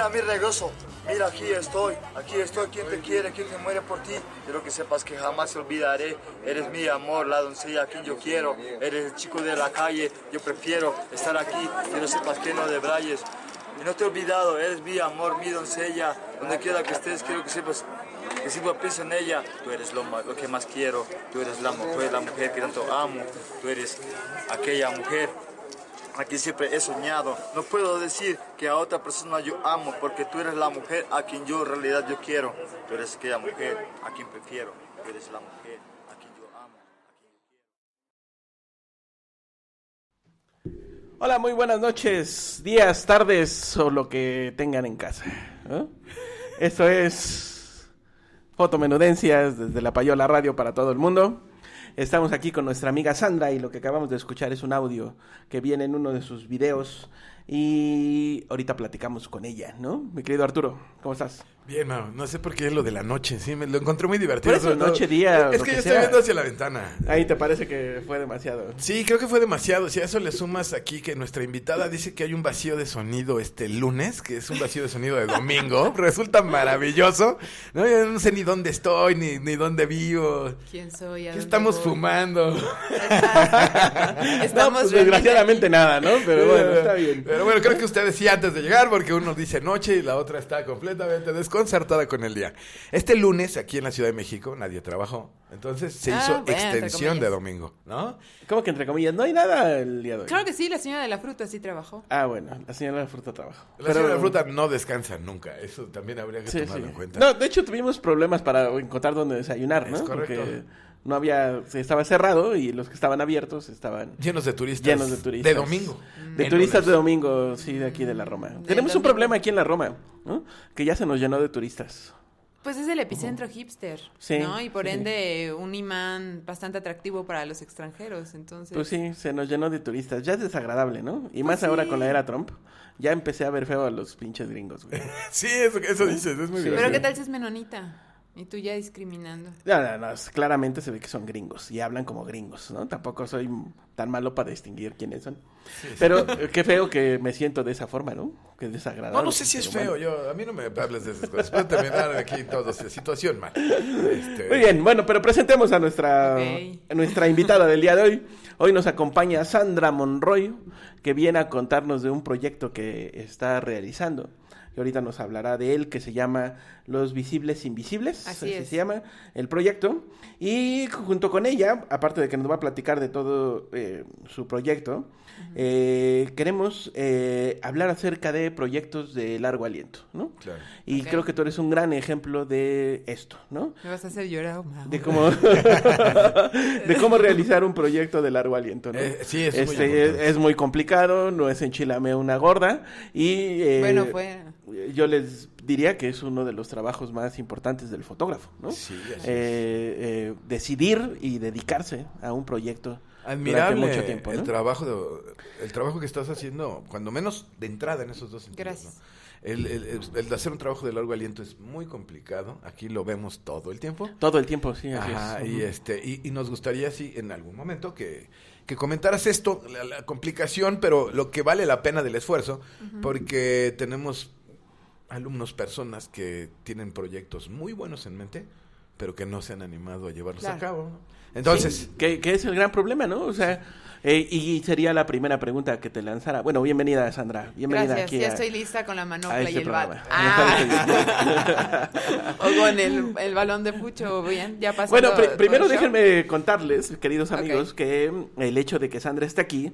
Mira, mi regoso. Mira, aquí estoy. Aquí estoy. ¿Quién te quiere? ¿Quién te muere por ti? Quiero que sepas que jamás te olvidaré. Eres mi amor, la doncella a quien yo quiero. Eres el chico de la calle. Yo prefiero estar aquí. Quiero sepas que no debrayes. Y no te he olvidado. Eres mi amor, mi doncella. Donde quiera que estés, quiero que sepas que siempre pienso en ella. Tú eres lo, ma- lo que más quiero. Tú eres, la, tú eres la mujer que tanto amo. Tú eres aquella mujer a quien siempre he soñado. No puedo decir que a otra persona yo amo porque tú eres la mujer a quien yo en realidad yo quiero. Tú eres aquella mujer a quien prefiero. Tú eres la mujer a quien yo amo. Hola, muy buenas noches, días, tardes o lo que tengan en casa. ¿no? Esto es Fotomenudencias desde la Payola Radio para todo el mundo. Estamos aquí con nuestra amiga Sandra y lo que acabamos de escuchar es un audio que viene en uno de sus videos y ahorita platicamos con ella, ¿no? Mi querido Arturo, ¿cómo estás? Bien, Mau, no sé por qué es lo de la noche, sí, me lo encontré muy divertido. Por eso, noche, día, Es que que yo estoy viendo hacia la ventana. Ahí te parece que fue demasiado. Sí, creo que fue demasiado. Si a eso le sumas aquí que nuestra invitada dice que hay un vacío de sonido este lunes, que es un vacío de sonido de domingo, resulta maravilloso. No, yo no sé ni dónde estoy, ni, ni dónde vivo. ¿Quién soy? ¿A ¿Qué estamos voy? fumando? Estamos No, pues, desgraciadamente aquí. nada, ¿no? Pero bueno, está bien. Pero bueno, creo que ustedes sí antes de llegar, porque uno dice noche y la otra está completamente desconcertada con el día. Este lunes, aquí en la Ciudad de México, nadie trabajó. Entonces se Ah, hizo bueno, extensión de domingo, ¿no? ¿Cómo que entre comillas? No hay nada el día de hoy. Claro que sí, la señora de la fruta sí trabajó. Ah, bueno, la señora de la fruta trabaja. La señora de la fruta no descansa nunca. Eso también habría que Sí, tomarlo sí. en cuenta. No, de hecho tuvimos problemas para encontrar dónde desayunar, ¿no? Es correcto. Porque no había, se estaba cerrado y los que estaban abiertos estaban Llenos de turistas. llenos de turistas. De domingo. De El turistas de domingo, sí, de aquí de la Roma. Tenemos un problema aquí en la Roma, ¿no? Que ya se nos llenó de turistas. Pues es el epicentro hipster, Sí, ¿no? Y por sí. ende un imán bastante atractivo para los extranjeros, entonces... Pues sí, se nos llenó de turistas. Ya es desagradable, ¿no? Y más Pues ahora con la era Trump. Ya empecé a ver feo a los pinches gringos, güey. Sí, eso, eso dices. Es muy Sí. Pero. ¿qué tal si es menonita? Y tú ya discriminando. No, no, no, es- claramente se ve que son gringos y hablan como gringos, ¿no? Tampoco soy tan malo para distinguir quiénes son. Pero eh, qué feo que me siento de esa forma, ¿no? Que desagradable. No, no sé si es feo. Yo, a mí no me hables de esas cosas. Puedo terminar aquí todo. Situación mal. Este, Muy bien, bueno, pero presentemos a nuestra, a nuestra invitada del día de hoy. Hoy nos acompaña Sandra Monroy, que viene a contarnos de un proyecto que está realizando. Y ahorita nos hablará de él, que se llama Los Visibles Invisibles. Así es. se llama el proyecto. Y junto con ella, aparte de que nos va a platicar de todo eh, su proyecto, eh, queremos eh, hablar acerca de proyectos de largo aliento, ¿no? Claro. Y creo que tú eres un gran ejemplo de esto, ¿no? Me vas a hacer llorar, Mau. de cómo de cómo realizar un proyecto de largo aliento ¿no? Eh, sí, es muy Este, importante. es, es muy complicado no es enchilame una gorda y eh, Bueno, fue... yo les diría que es uno de los trabajos más importantes del fotógrafo no Sí, así es. Eh, eh, decidir y dedicarse a un proyecto Admirable mucho tiempo el trabajo de- el trabajo que estás haciendo, cuando menos de entrada en esos dos sentidos. Gracias. ¿no? El, el- el- el de hacer un trabajo de largo aliento es muy complicado. Aquí lo vemos todo el tiempo. todo el tiempo sí así Ajá, es y este y, y nos gustaría sí en algún momento que, que comentaras esto, la, la complicación, pero lo que vale la pena del esfuerzo, porque tenemos alumnos, personas que tienen proyectos muy buenos en mente, pero que no se han animado a llevarlos Claro. a cabo. ¿no? Entonces, Sí, que, que es el gran problema, ¿no? O sea, eh, y sería la primera pregunta que te lanzara. Bueno, bienvenida, Sandra. Bienvenida Gracias, aquí ya a- estoy lista con la manopla este y el bat. Ah. o con el, el balón de pucho, bien, ya pasando Bueno, primero déjenme contarles, queridos amigos, que el hecho de que Sandra esté aquí,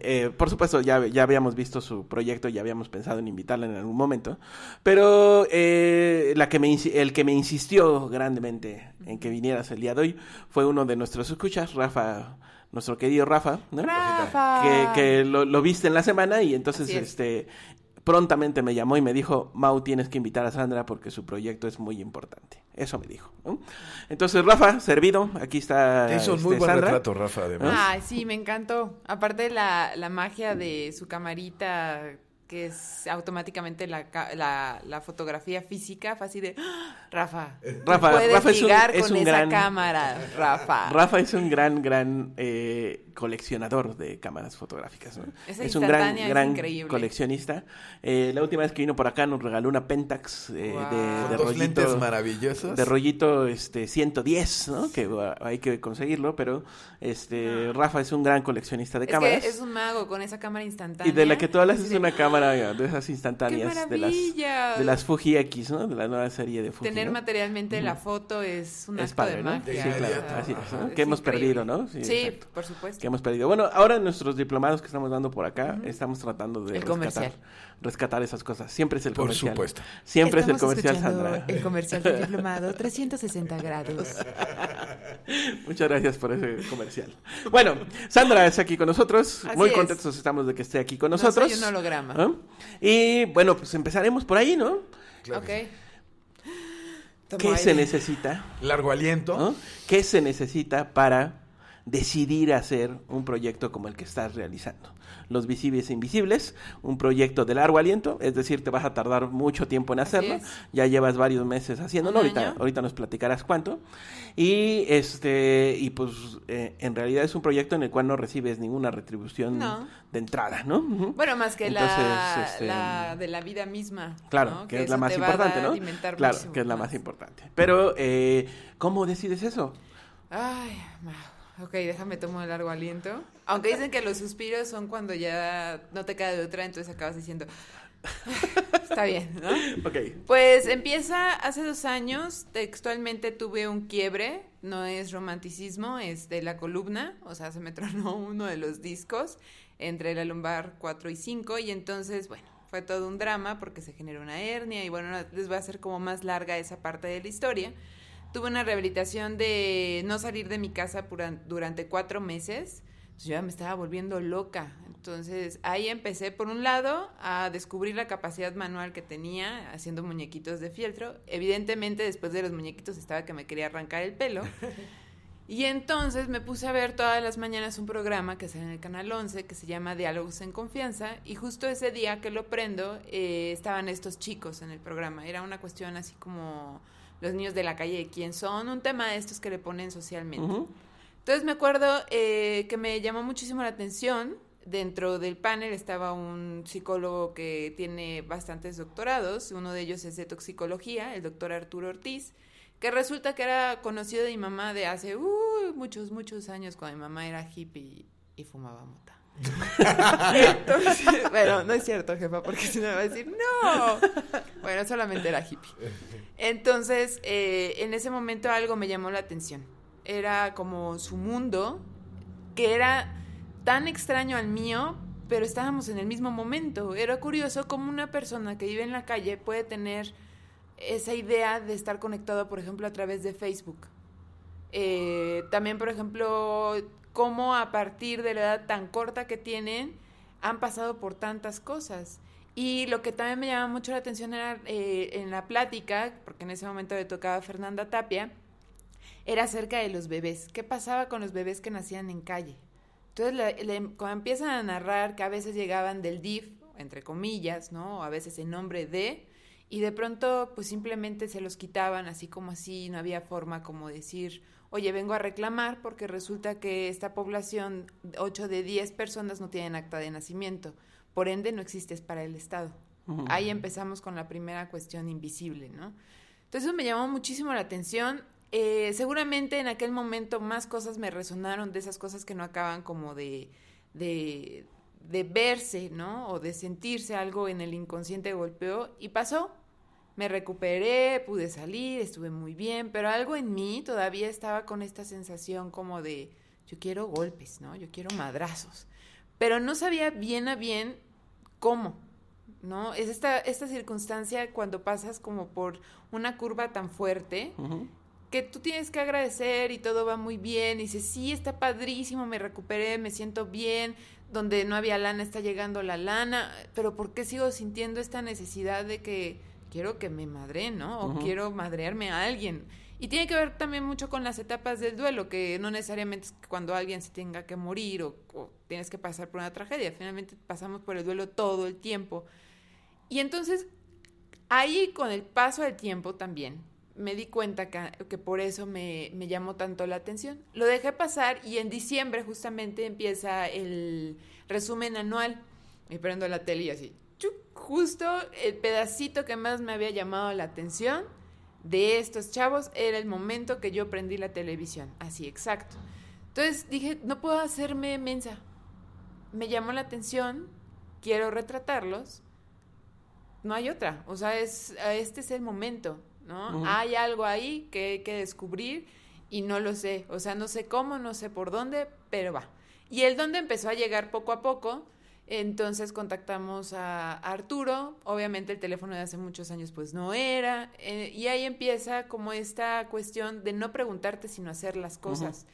eh, por supuesto ya, ya habíamos visto su proyecto, ya habíamos pensado en invitarla en algún momento, pero eh, la que me, el que me insistió grandemente en que vinieras el día de hoy fue uno de nuestros escuchas, Rafa, nuestro querido Rafa, ¿no? Rafa. que, que lo, lo viste en la semana y entonces es. este prontamente me llamó y me dijo, Mau, tienes que invitar a Sandra porque su proyecto es muy importante. Eso me dijo. ¿no? Entonces, Rafa, servido, aquí está te hizo un este, muy buen Sandra. retrato, Rafa, además. Ay, sí, me encantó. Aparte la, la magia de su camarita, que es automáticamente la, ca- la, la fotografía física, fue así de, ¡Ah! Rafa, Rafa, puedes Rafa es un- es con un esa gran- cámara, Rafa. Rafa es un gran, gran eh, coleccionador de cámaras fotográficas. ¿no? Esa es un gran, es gran increíble. coleccionista. Eh, la última vez que vino por acá nos regaló una Pentax eh, Guau. de, de rollito. lentes maravillosos. de rollito este 110, ¿no? Que uh, hay que conseguirlo, pero este Rafa es un gran coleccionista de es cámaras. que es un mago con esa cámara instantánea. Y de la que tú hablas es una cámara de esas instantáneas ¡Qué de las de las Fuji X, ¿no? De la nueva serie de Fuji. Tener ¿no? materialmente la foto es un Es acto padre, de ¿no? magia. Sí, claro, o sea, así es, ¿no? es Que hemos increíble. perdido, ¿no? Sí, por supuesto. que hemos perdido. Bueno, ahora nuestros diplomados que estamos dando por acá, estamos tratando de El rescatar, comercial. Rescatar esas cosas. Siempre es el Por comercial. supuesto. Siempre es el comercial, Sandra. El comercial del diplomado 360 grados. Muchas gracias por ese comercial. Bueno, Sandra es aquí con nosotros. Así Muy es. contentos estamos de que esté aquí con No nosotros. soy un holograma. ¿Ah? Y bueno, pues empezaremos por ahí, ¿no? Claro ok. Tomo ¿Qué aire. se necesita? Largo aliento. ¿no? ¿Qué se necesita para decidir hacer un proyecto como el que estás realizando? Los visibles e invisibles, un proyecto de largo aliento, es decir, te vas a tardar mucho tiempo en hacerlo. Ya llevas varios meses haciéndolo, ahorita, ahorita nos platicarás cuánto. Y este y pues eh, en realidad es un proyecto en el cual no recibes ninguna retribución No. de entrada, ¿no? Bueno, más que la, este, la de la vida misma. Claro, ¿no? que, es la más importante, ¿no? Claro, muchísimo que es la más importante. Pero, eh, ¿cómo decides eso? Ay, ok, déjame tomar el largo aliento. Aunque dicen que los suspiros son cuando ya no te queda de otra, entonces acabas diciendo, está bien, ¿no? Ok. Pues empieza hace dos años, textualmente tuve un quiebre, no es romanticismo, es de la columna, o sea, se me tronó uno de los discos entre la lumbar 4 y 5 y entonces, bueno, fue todo un drama porque se generó una hernia y bueno, les voy a hacer como más larga esa parte de la historia. Tuve una rehabilitación de no salir de mi casa durante cuatro meses. Entonces, yo ya me estaba volviendo loca. Entonces ahí empecé, por un lado, a descubrir la capacidad manual que tenía haciendo muñequitos de fieltro. Evidentemente, después de los muñequitos estaba que me quería arrancar el pelo. Y entonces me puse a ver todas las mañanas un programa que sale en el Canal 11 que se llama Diálogos en Confianza y justo ese día que lo prendo eh, estaban estos chicos en el programa. Era una cuestión así como los niños de la calle, ¿quién son? Un tema de estos que le ponen socialmente. Entonces me acuerdo eh, que me llamó muchísimo la atención. Dentro del panel estaba un psicólogo que tiene bastantes doctorados. Uno de ellos es de toxicología, el doctor Arturo Ortiz, que resulta que era conocido de mi mamá de hace uh, muchos, muchos años, cuando mi mamá era hippie y fumaba mota. Bueno, no es cierto, jefa, porque si no me va a decir, no. Bueno, solamente era hippie. Entonces, eh, en ese momento algo me llamó la atención. Era como su mundo, que era tan extraño al mío, pero estábamos en el mismo momento. Era curioso cómo una persona que vive en la calle puede tener esa idea de estar conectado, por ejemplo, a través de Facebook. Eh, también, por ejemplo, cómo a partir de la edad tan corta que tienen, han pasado por tantas cosas. Y lo que también me llama mucho la atención era eh, en la plática, porque en ese momento le tocaba a Fernanda Tapia, era acerca de los bebés. ¿Qué pasaba con los bebés que nacían en calle? Entonces, le- le- cuando empiezan a narrar que a veces llegaban del DIF, entre comillas, ¿no? O a veces en nombre de, y de pronto, pues simplemente se los quitaban así como así, no había forma como decir, oye, vengo a reclamar porque resulta que esta población, 8 de 10 personas no tienen acta de nacimiento, por ende no existes para el Estado. Ahí empezamos con la primera cuestión invisible, ¿no? Entonces eso me llamó muchísimo la atención. eh, seguramente en aquel momento más cosas me resonaron de esas cosas que no acaban como de, de, de verse, ¿no? O de sentirse algo en el inconsciente golpeó y pasó. Me recuperé, pude salir, estuve muy bien, pero algo en mí todavía estaba con esta sensación como de, yo quiero golpes, ¿no? Yo quiero madrazos. Pero no sabía bien a bien cómo, ¿no? Es esta, esta circunstancia cuando pasas como por una curva tan fuerte que tú tienes que agradecer y todo va muy bien y dices, sí, está padrísimo, me recuperé, me siento bien, donde no había lana está llegando la lana, pero ¿por qué sigo sintiendo esta necesidad de que quiero que me madre, ¿no? O quiero madrearme a alguien. Y tiene que ver también mucho con las etapas del duelo, que no necesariamente es cuando alguien se tenga que morir o, o tienes que pasar por una tragedia, finalmente pasamos por el duelo todo el tiempo. Y entonces, ahí con el paso del tiempo también, me di cuenta que, por eso me, me, llamó tanto la atención. Lo dejé pasar y en diciembre justamente empieza el resumen anual. Me prendo la tele y así, justo el pedacito que más me había llamado la atención de estos chavos era el momento que yo prendí la televisión. Así, exacto. Entonces dije, no puedo hacerme mensa. Me llamó la atención, quiero retratarlos. No hay otra. O sea, es, este es el momento ¿no? Hay algo ahí que hay que descubrir y no lo sé, o sea, no sé cómo, no sé por dónde, pero va. Y el dónde empezó a llegar poco a poco, entonces contactamos a Arturo, obviamente el teléfono de hace muchos años pues no era, eh, y ahí empieza como esta cuestión de no preguntarte sino hacer las cosas.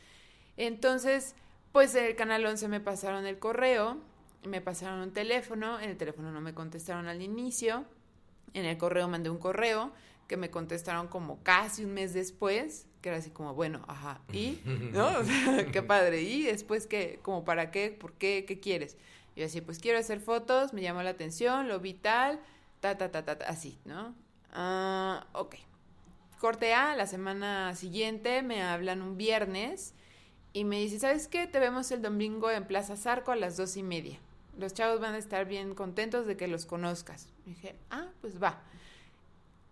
Entonces, pues el Canal 11 me pasaron el correo, me pasaron un teléfono, en el teléfono no me contestaron al inicio, en el correo mandé un correo, que me contestaron como casi un mes después, que era así como, bueno, ajá, ¿y? ¿No? qué padre, ¿y después qué? ¿Como para qué? ¿Por qué? ¿Qué quieres? Yo así, pues quiero hacer fotos, me llamó la atención, lo vi tal, ta, ta, ta, ta, así, ¿no? Ah, ok. Corte A, la semana siguiente me hablan un viernes y me dice, ¿sabes qué? Te vemos el domingo en Plaza Zarco a las dos y media. Los chavos van a estar bien contentos de que los conozcas. Y dije, ah, pues va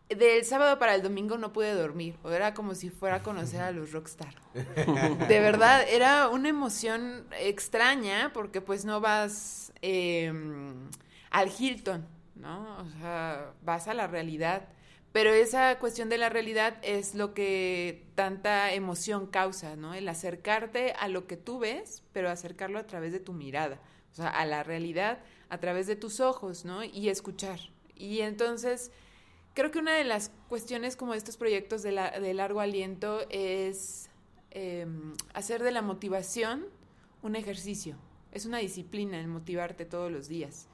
del sábado para el domingo no pude dormir. O era como si fuera a conocer a los rockstar. De verdad, era una emoción extraña porque pues no vas em, al Hilton, ¿no? O sea, vas a la realidad. Pero esa cuestión de la realidad es lo que tanta emoción causa, ¿no? El acercarte a lo que tú ves, pero acercarlo a través de tu mirada. O sea, a la realidad a través de tus ojos, ¿no? Y escuchar. Y entonces creo que una de las cuestiones como estos proyectos de, largo aliento es em, hacer de la motivación un ejercicio. Es una disciplina el motivarte todos los días.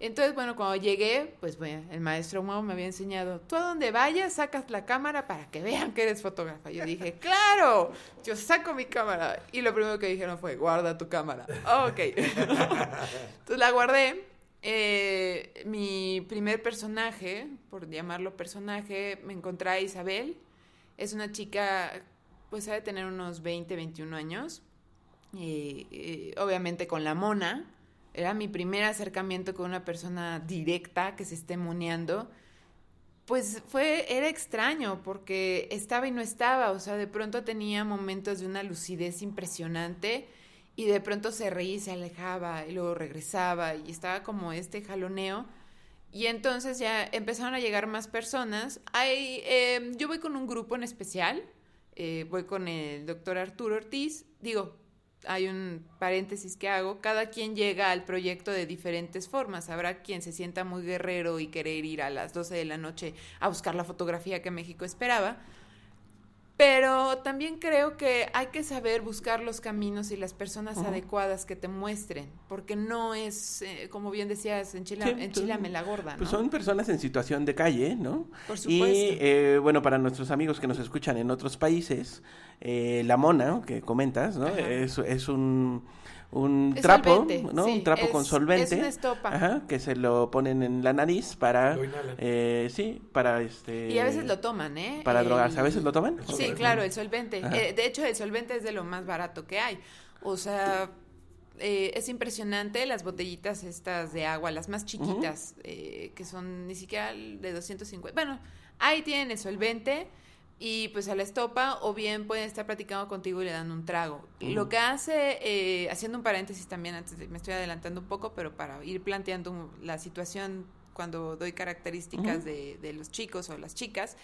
Entonces, bueno, cuando llegué, pues bueno, el maestro Mau me había enseñado, tú a donde vayas sacas la cámara para que vean que eres fotógrafa. Yo dije, claro, yo saco mi cámara. Y lo primero que dijeron fue, guarda tu cámara. ok. Entonces la guardé eh, mi primer personaje, por llamarlo personaje, me encontré a Isabel. Es una chica, pues ha de tener unos 20, 21 años. Eh, obviamente con la mona. Era mi primer acercamiento con una persona directa que se esté moneando. Pues fue, era extraño porque estaba y no estaba. O sea, de pronto tenía momentos de una lucidez impresionante y de pronto se reía y se alejaba y luego regresaba y estaba como este jaloneo. Y entonces ya empezaron a llegar más personas. Hay, em, yo voy con un grupo en especial, eh, voy con el doctor Arturo Ortiz. Digo, hay un paréntesis que hago, cada quien llega al proyecto de diferentes formas. Habrá quien se sienta muy guerrero y querer ir a las 12 de la noche a buscar la fotografía que México esperaba. Pero también creo que hay que saber buscar los caminos y las personas adecuadas que te muestren, porque no es, eh, como bien decías, en Chile, en Chile me la gorda. Pues son personas en situación de calle, ¿no? Por supuesto. Y eh, bueno, para nuestros amigos que nos escuchan en otros países, eh, la mona que comentas, ¿no? Es, es un un trapo, ¿no? un trapo con solvente. Es una estopa. Ajá, que se lo ponen en la nariz para... Eh, sí, para este... Y a veces lo toman, ¿eh? Para drogarse, ¿a veces lo toman? Sí, claro, el solvente. Eh, de hecho, el solvente es de lo más barato que hay. O sea... Eh, es impresionante las botellitas estas de agua, las más chiquitas, que son ni siquiera de 250. Bueno, ahí tienen el solvente, y pues a la estopa o bien pueden estar platicando contigo y le dan un trago. Lo que hace, eh, haciendo un paréntesis también, antes de, me estoy adelantando un poco, pero para ir planteando la situación cuando doy características de, de, los chicos o las chicas,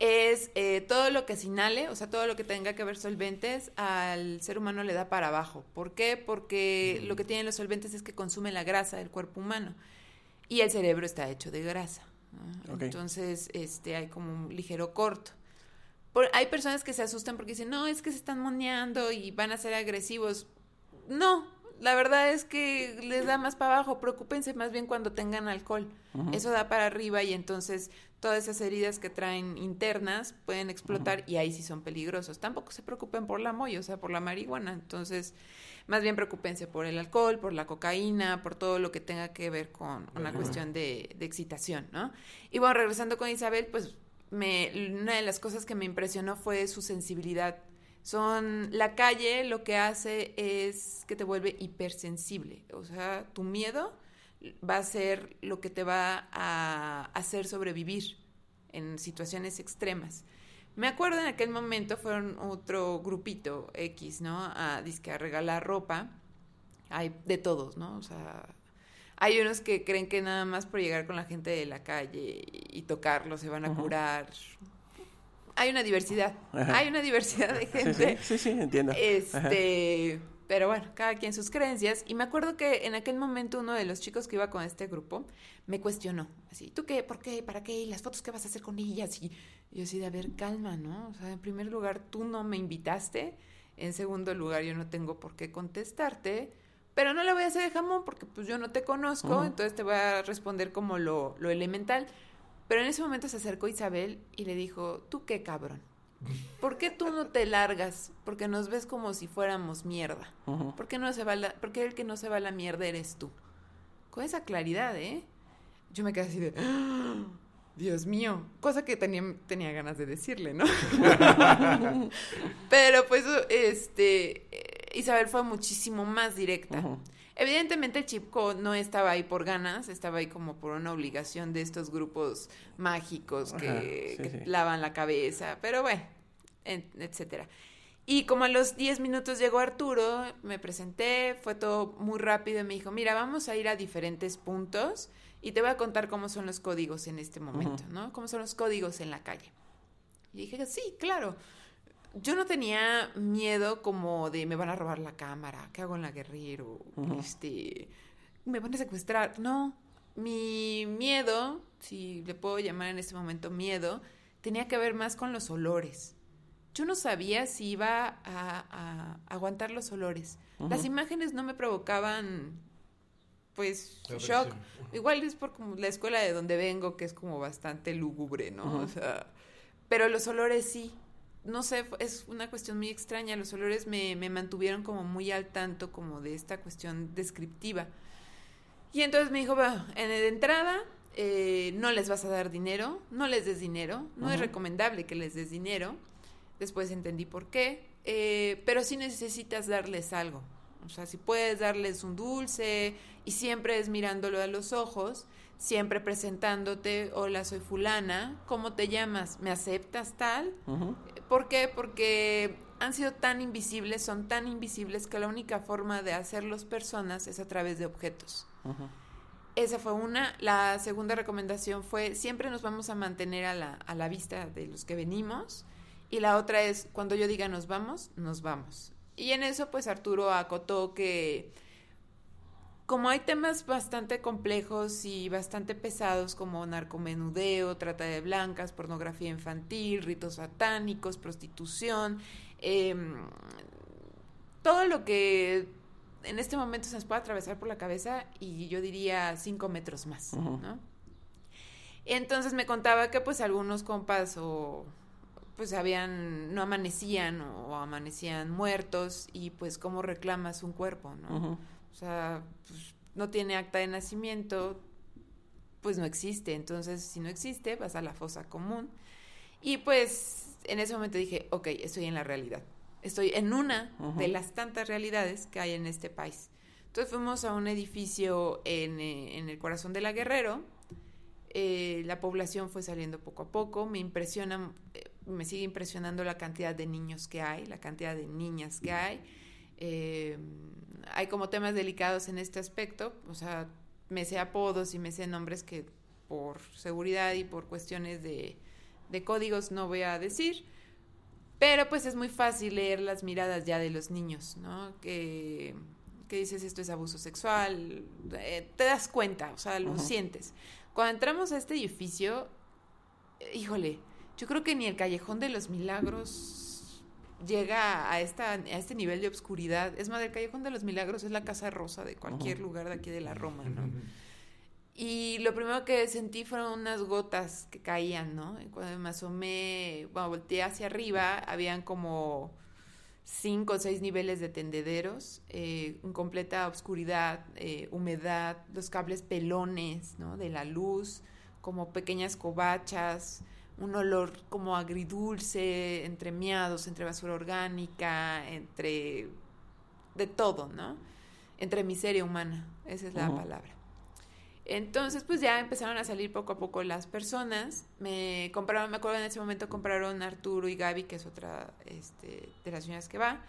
es eh, todo lo que se inhale, o sea, todo lo que tenga que ver solventes, al ser humano le da para abajo. ¿Por qué? Porque lo que tienen los solventes es que consumen la grasa del cuerpo humano y el cerebro está hecho de grasa. Entonces, este, hay como un ligero corto hay personas que se asustan porque dicen, no, es que se están moneando y van a ser agresivos. No, la verdad es que les da más para abajo. Preocúpense más bien cuando tengan alcohol. Eso da para arriba y entonces todas esas heridas que traen internas pueden explotar y ahí sí son peligrosos. Tampoco se preocupen por la moya, o sea, por la marihuana. Entonces, más bien preocúpense por el alcohol, por la cocaína, por todo lo que tenga que ver con una cuestión de, de excitación, ¿no? Y bueno, regresando con Isabel, pues me, una de las cosas que me impresionó fue su sensibilidad. Son, la calle lo que hace es que te vuelve hipersensible. O sea, tu miedo va a ser lo que te va a hacer sobrevivir en situaciones extremas. Me acuerdo en aquel momento fueron otro grupito X, ¿no? A, a regalar ropa. Hay de todos, ¿no? O sea, hay unos que creen que nada más por llegar con la gente de la calle y tocarlo se van a curar. Hay una diversidad. Hay una diversidad de gente. Sí, sí, entiendo. Este, pero bueno, cada quien sus creencias. Y me acuerdo que en aquel momento uno de los chicos que iba con este grupo me cuestionó. Así, ¿tú qué? ¿Por qué? ¿Para qué? ¿Y las fotos que vas a hacer con ellas? Y yo así de, a ver, calma, ¿no? O sea, en primer lugar, tú no me invitaste. En segundo lugar, yo no tengo por qué contestarte pero no le voy a hacer de jamón porque pues yo no te conozco, entonces te voy a responder como lo, lo, elemental. Pero en ese momento se acercó Isabel y le dijo, ¿tú qué cabrón? ¿Por qué tú no te largas? Porque nos ves como si fuéramos mierda. ¿Por, qué no se va la, ¿Por qué el que no se va a la mierda eres tú? Con esa claridad, ¿eh? Yo me quedé así de... ¡Ah! Dios mío, cosa que tenía, tenía ganas de decirle, ¿no? Pero pues, este, Isabel fue muchísimo más directa. Evidentemente el Chipco no estaba ahí por ganas, estaba ahí como por una obligación de estos grupos mágicos que, lavan la cabeza, pero bueno, etcétera. Y como a los 10 minutos llegó Arturo, me presenté, fue todo muy rápido y me dijo, mira, vamos a ir a diferentes puntos y te voy a contar cómo son los códigos en este momento, ¿no? Cómo son los códigos en la calle. Y dije, sí, claro yo no tenía miedo como de me van a robar la cámara, ¿qué hago en la guerrero? Este, me van a secuestrar. No, mi miedo, si le puedo llamar en este momento miedo, tenía que ver más con los olores. Yo no sabía si iba a, aguantar los olores. Las imágenes no me provocaban, pues, shock. Igual es por como la escuela de donde vengo, que es como bastante lúgubre, ¿no? O sea, pero los olores sí no sé, es una cuestión muy extraña. Los olores me, me, mantuvieron como muy al tanto como de esta cuestión descriptiva. Y entonces me dijo, bueno, en, de entrada, eh, no les vas a dar dinero, no les des dinero, no es recomendable que les des dinero. Después entendí por qué, eh, pero sí necesitas darles algo. O sea, si puedes darles un dulce y siempre es mirándolo a los ojos, siempre presentándote, hola, soy fulana, ¿cómo te llamas? ¿Me aceptas tal? ¿Por qué? Porque han sido tan invisibles, son tan invisibles que la única forma de hacerlos personas es a través de objetos. Esa fue una. La segunda recomendación fue, siempre nos vamos a mantener a la, a la vista de los que venimos. Y la otra es, cuando yo diga nos vamos, nos vamos. Y en eso, pues Arturo acotó que como hay temas bastante complejos y bastante pesados como narcomenudeo, trata de blancas, pornografía infantil, ritos satánicos, prostitución, em, todo lo que en este momento se nos puede atravesar por la cabeza y yo diría cinco metros más, ¿no? Entonces me contaba que pues algunos compas o pues habían, no amanecían o amanecían muertos y pues cómo reclamas un cuerpo, ¿no? Sea, pues, no tiene acta de nacimiento, pues no existe. Entonces, si no existe, vas a la fosa común. Y pues en ese momento dije, ok, estoy en la realidad. Estoy en una de las tantas realidades que hay en este país. Entonces fuimos a un edificio en, eh, el corazón de la Guerrero. Eh, la población fue saliendo poco a poco. Me impresiona, eh, me sigue impresionando la cantidad de niños que hay, la cantidad de niñas que hay. Eh, hay como temas delicados en este aspecto, o sea, me sé apodos y me sé nombres que por seguridad y por cuestiones de, de códigos no voy a decir, pero pues es muy fácil leer las miradas ya de los niños, ¿no? Que, que dices esto es abuso sexual, eh, te das cuenta, o sea, lo sientes. Cuando entramos a este edificio, híjole, yo creo que ni el Callejón de los Milagros llega a, esta, a este nivel de obscuridad. Es más, el Callejón de los Milagros es la casa rosa de cualquier lugar de aquí de la Roma, ¿no? Y lo primero que sentí fueron unas gotas que caían, ¿no? Y cuando me asomé, bueno, volteé hacia arriba, habían como cinco o seis niveles de tendederos, eh, en completa oscuridad, eh, humedad, los cables pelones, ¿no? De la luz, como pequeñas covachas, un olor como agridulce, entre miados, entre basura orgánica, entre de todo, ¿no? Entre miseria humana, esa es la palabra. Entonces, pues ya empezaron a salir poco a poco las personas. Me compraron, me acuerdo en ese momento compraron Arturo y Gaby, que es otra este, de las señoras que va,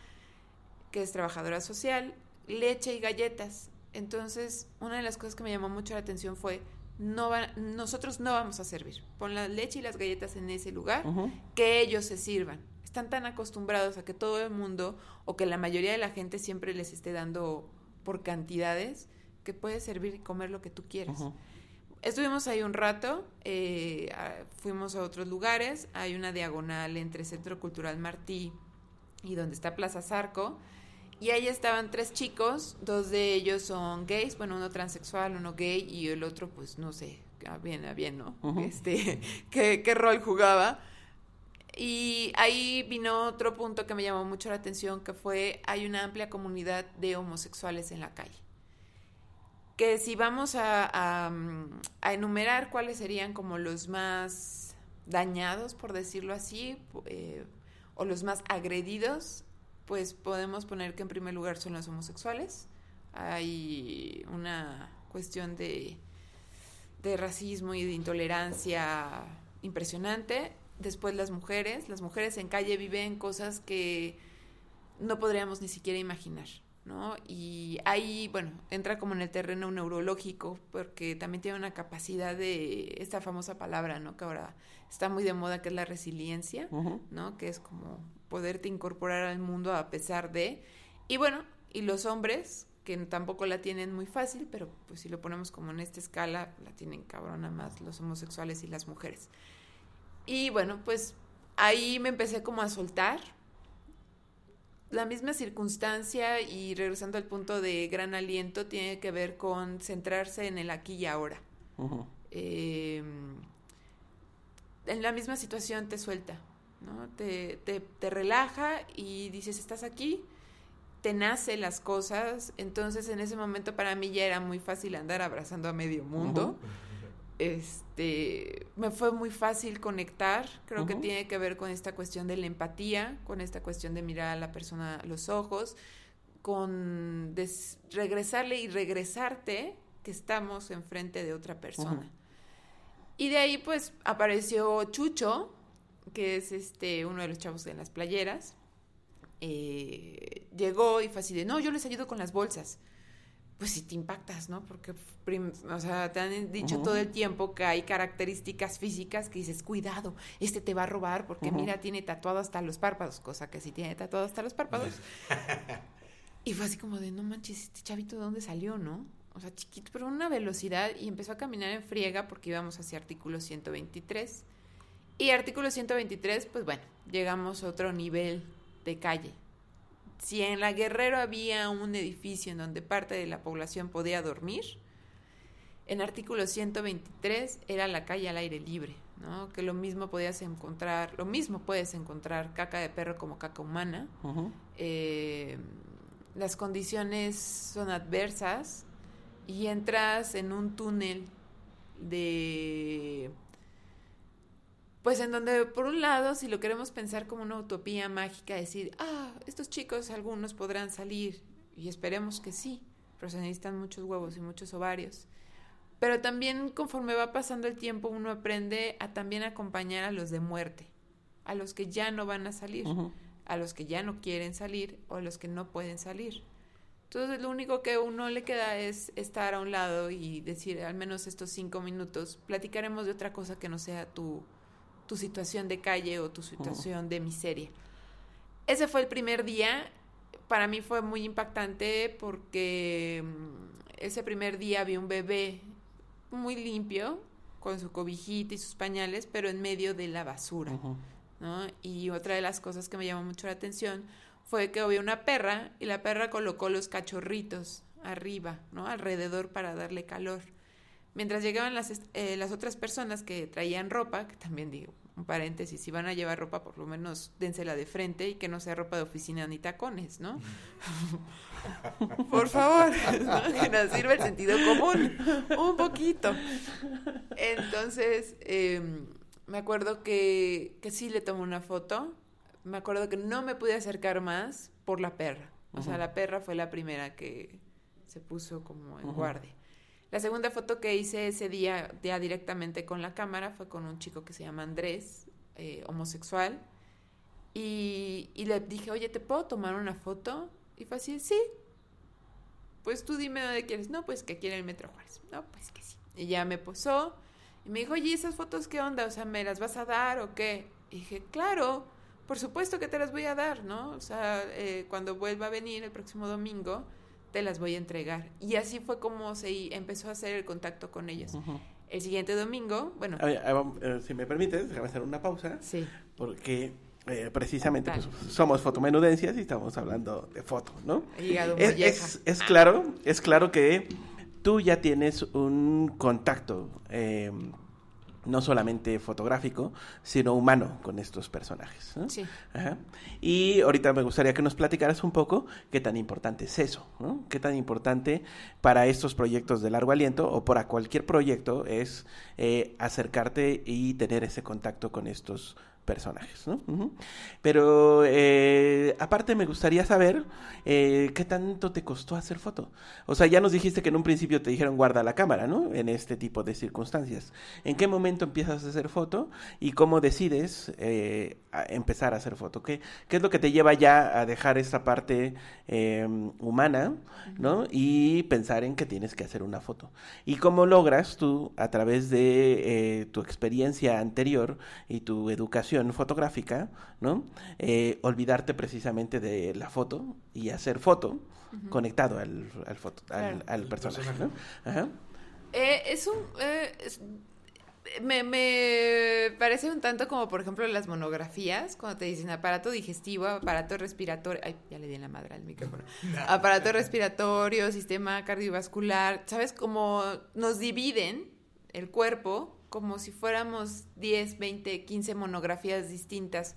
que es trabajadora social, leche y galletas. Entonces, una de las cosas que me llamó mucho la atención fue, no nosotros no vamos a servir. Pon la leche y las galletas en ese lugar, que ellos se sirvan. Están tan acostumbrados a que todo el mundo o que la mayoría de la gente siempre les esté dando por cantidades que puedes servir y comer lo que tú quieras. Estuvimos ahí un rato, eh, fuimos a otros lugares, hay una diagonal entre Centro Cultural Martí y donde está Plaza Zarco, y ahí estaban tres chicos, dos de ellos son gays, bueno, uno transexual, uno gay y el otro, pues no sé, a bien, a bien, ¿no? Este, ¿qué, qué rol jugaba. Y ahí vino otro punto que me llamó mucho la atención, que fue, hay una amplia comunidad de homosexuales en la calle que si vamos a, enumerar cuáles serían como los más dañados, por decirlo así, eh, o los más agredidos, pues podemos poner que en primer lugar son los homosexuales. Hay una cuestión de, de racismo y de intolerancia impresionante. Después las mujeres. Las mujeres en calle viven cosas que no podríamos ni siquiera imaginar. ¿no? Y ahí, bueno, entra como en el terreno neurológico, porque también tiene una capacidad de esta famosa palabra, ¿no? Que ahora está muy de moda, que es la resiliencia, ¿no? Que es como poderte incorporar al mundo a pesar de. Y bueno, y los hombres, que tampoco la tienen muy fácil, pero pues si lo ponemos como en esta escala, la tienen cabrona más los homosexuales y las mujeres. Y bueno, pues ahí me empecé como a soltar, la misma circunstancia y regresando al punto de gran aliento tiene que ver con centrarse en el aquí y ahora. Em, en la misma situación te suelta, ¿no? Te, te, relaja y dices, estás aquí, te nace las cosas, entonces en ese momento para mí ya era muy fácil andar abrazando a medio mundo. Este, me fue muy fácil conectar, creo que tiene que ver con esta cuestión de la empatía, con esta cuestión de mirar a la persona a los ojos, con regresarle y regresarte que estamos enfrente de otra persona. Y de ahí pues apareció Chucho, que es este uno de los chavos de las playeras, eh, llegó y fue así de, no, yo les ayudo con las bolsas pues sí te impactas, ¿no? Porque, o sea, te han dicho todo el tiempo que hay características físicas que dices, cuidado, este te va a robar porque mira, tiene tatuado hasta los párpados, cosa que sí tiene tatuado hasta los párpados. y fue así como de, no manches, este chavito de dónde salió, ¿no? O sea, chiquito, pero una velocidad y empezó a caminar en friega porque íbamos hacia artículo 123. Y artículo 123, pues bueno, llegamos a otro nivel de calle, si en la Guerrero había un edificio en donde parte de la población podía dormir, en artículo 123 era la calle al aire libre, ¿no? Que lo mismo podías encontrar, lo mismo puedes encontrar caca de perro como caca humana. Eh, las condiciones son adversas y entras en un túnel de pues en donde, por un lado, si lo queremos pensar como una utopía mágica, decir, ah, estos chicos algunos podrán salir, y esperemos que sí, pero se necesitan muchos huevos y muchos ovarios. Pero también conforme va pasando el tiempo uno aprende a también acompañar a los de muerte, a los que ya no van a salir, a los que ya no quieren salir o a los que no pueden salir. Entonces lo único que a uno le queda es estar a un lado y decir, al menos estos cinco minutos, platicaremos de otra cosa que no sea tu, tu situación de calle o tu situación de miseria. Ese fue el primer día. Para mí fue muy impactante porque mm, ese primer día vi un bebé muy limpio, con su cobijita y sus pañales, pero en medio de la basura. ¿no? Y otra de las cosas que me llamó mucho la atención fue que había una perra y la perra colocó los cachorritos arriba, ¿no? Alrededor para darle calor. Mientras llegaban las, eh, las otras personas que traían ropa, que también digo, un paréntesis, si van a llevar ropa, por lo menos dénsela de frente y que no sea ropa de oficina ni tacones, ¿no? por favor, que nos sirva el sentido común, un poquito. Entonces, em, me acuerdo que, que sí le tomé una foto, me acuerdo que no me pude acercar más por la perra. O sea, la perra fue la primera que se puso como en guardia. La segunda foto que hice ese día ya directamente con la cámara fue con un chico que se llama Andrés, eh, homosexual. Y, y, le dije, oye, ¿te puedo tomar una foto? Y fue así, sí. Pues tú dime dónde quieres. No, pues que quiere el Metro Juárez. No, pues que sí. Y ya me posó. Y me dijo, oye, ¿esas fotos qué onda? O sea, ¿me las vas a dar o qué? Y dije, claro, por supuesto que te las voy a dar, ¿no? O sea, eh, cuando vuelva a venir el próximo domingo, te las voy a entregar. Y así fue como se empezó a hacer el contacto con ellos. El siguiente domingo, bueno. Eh, si me permites, déjame hacer una pausa. Sí. Porque eh, precisamente pues, somos fotomenudencias y estamos hablando de fotos, ¿no? Es, es, es, claro, es claro que tú ya tienes un contacto. Eh, no solamente fotográfico, sino humano con estos personajes. Sí. Y ahorita me gustaría que nos platicaras un poco qué tan importante es eso, ¿no? qué tan importante para estos proyectos de largo aliento o para cualquier proyecto es eh, acercarte y tener ese contacto con estos personajes, ¿no? Pero eh, aparte me gustaría saber eh, qué tanto te costó hacer foto. O sea, ya nos dijiste que en un principio te dijeron guarda la cámara, ¿no? En este tipo de circunstancias. ¿En qué momento empiezas a hacer foto y cómo decides eh, empezar a hacer foto? ¿Qué, ¿Qué es lo que te lleva ya a dejar esa parte em, humana, ¿no? Y pensar en que tienes que hacer una foto. ¿Y cómo logras tú, a través de tu experiencia anterior y tu educación, fotográfica, ¿no? Eh, olvidarte precisamente de la foto y hacer foto conectado al, al, foto, al, personaje, ¿no? Eh, es un... Eh, me, me, parece un tanto como, por ejemplo, las monografías, cuando te dicen aparato digestivo, aparato respiratorio, ay, ya le di en la madre al micrófono, aparato respiratorio, sistema cardiovascular, ¿sabes? Como nos dividen el cuerpo como si fuéramos 10, 20, 15 monografías distintas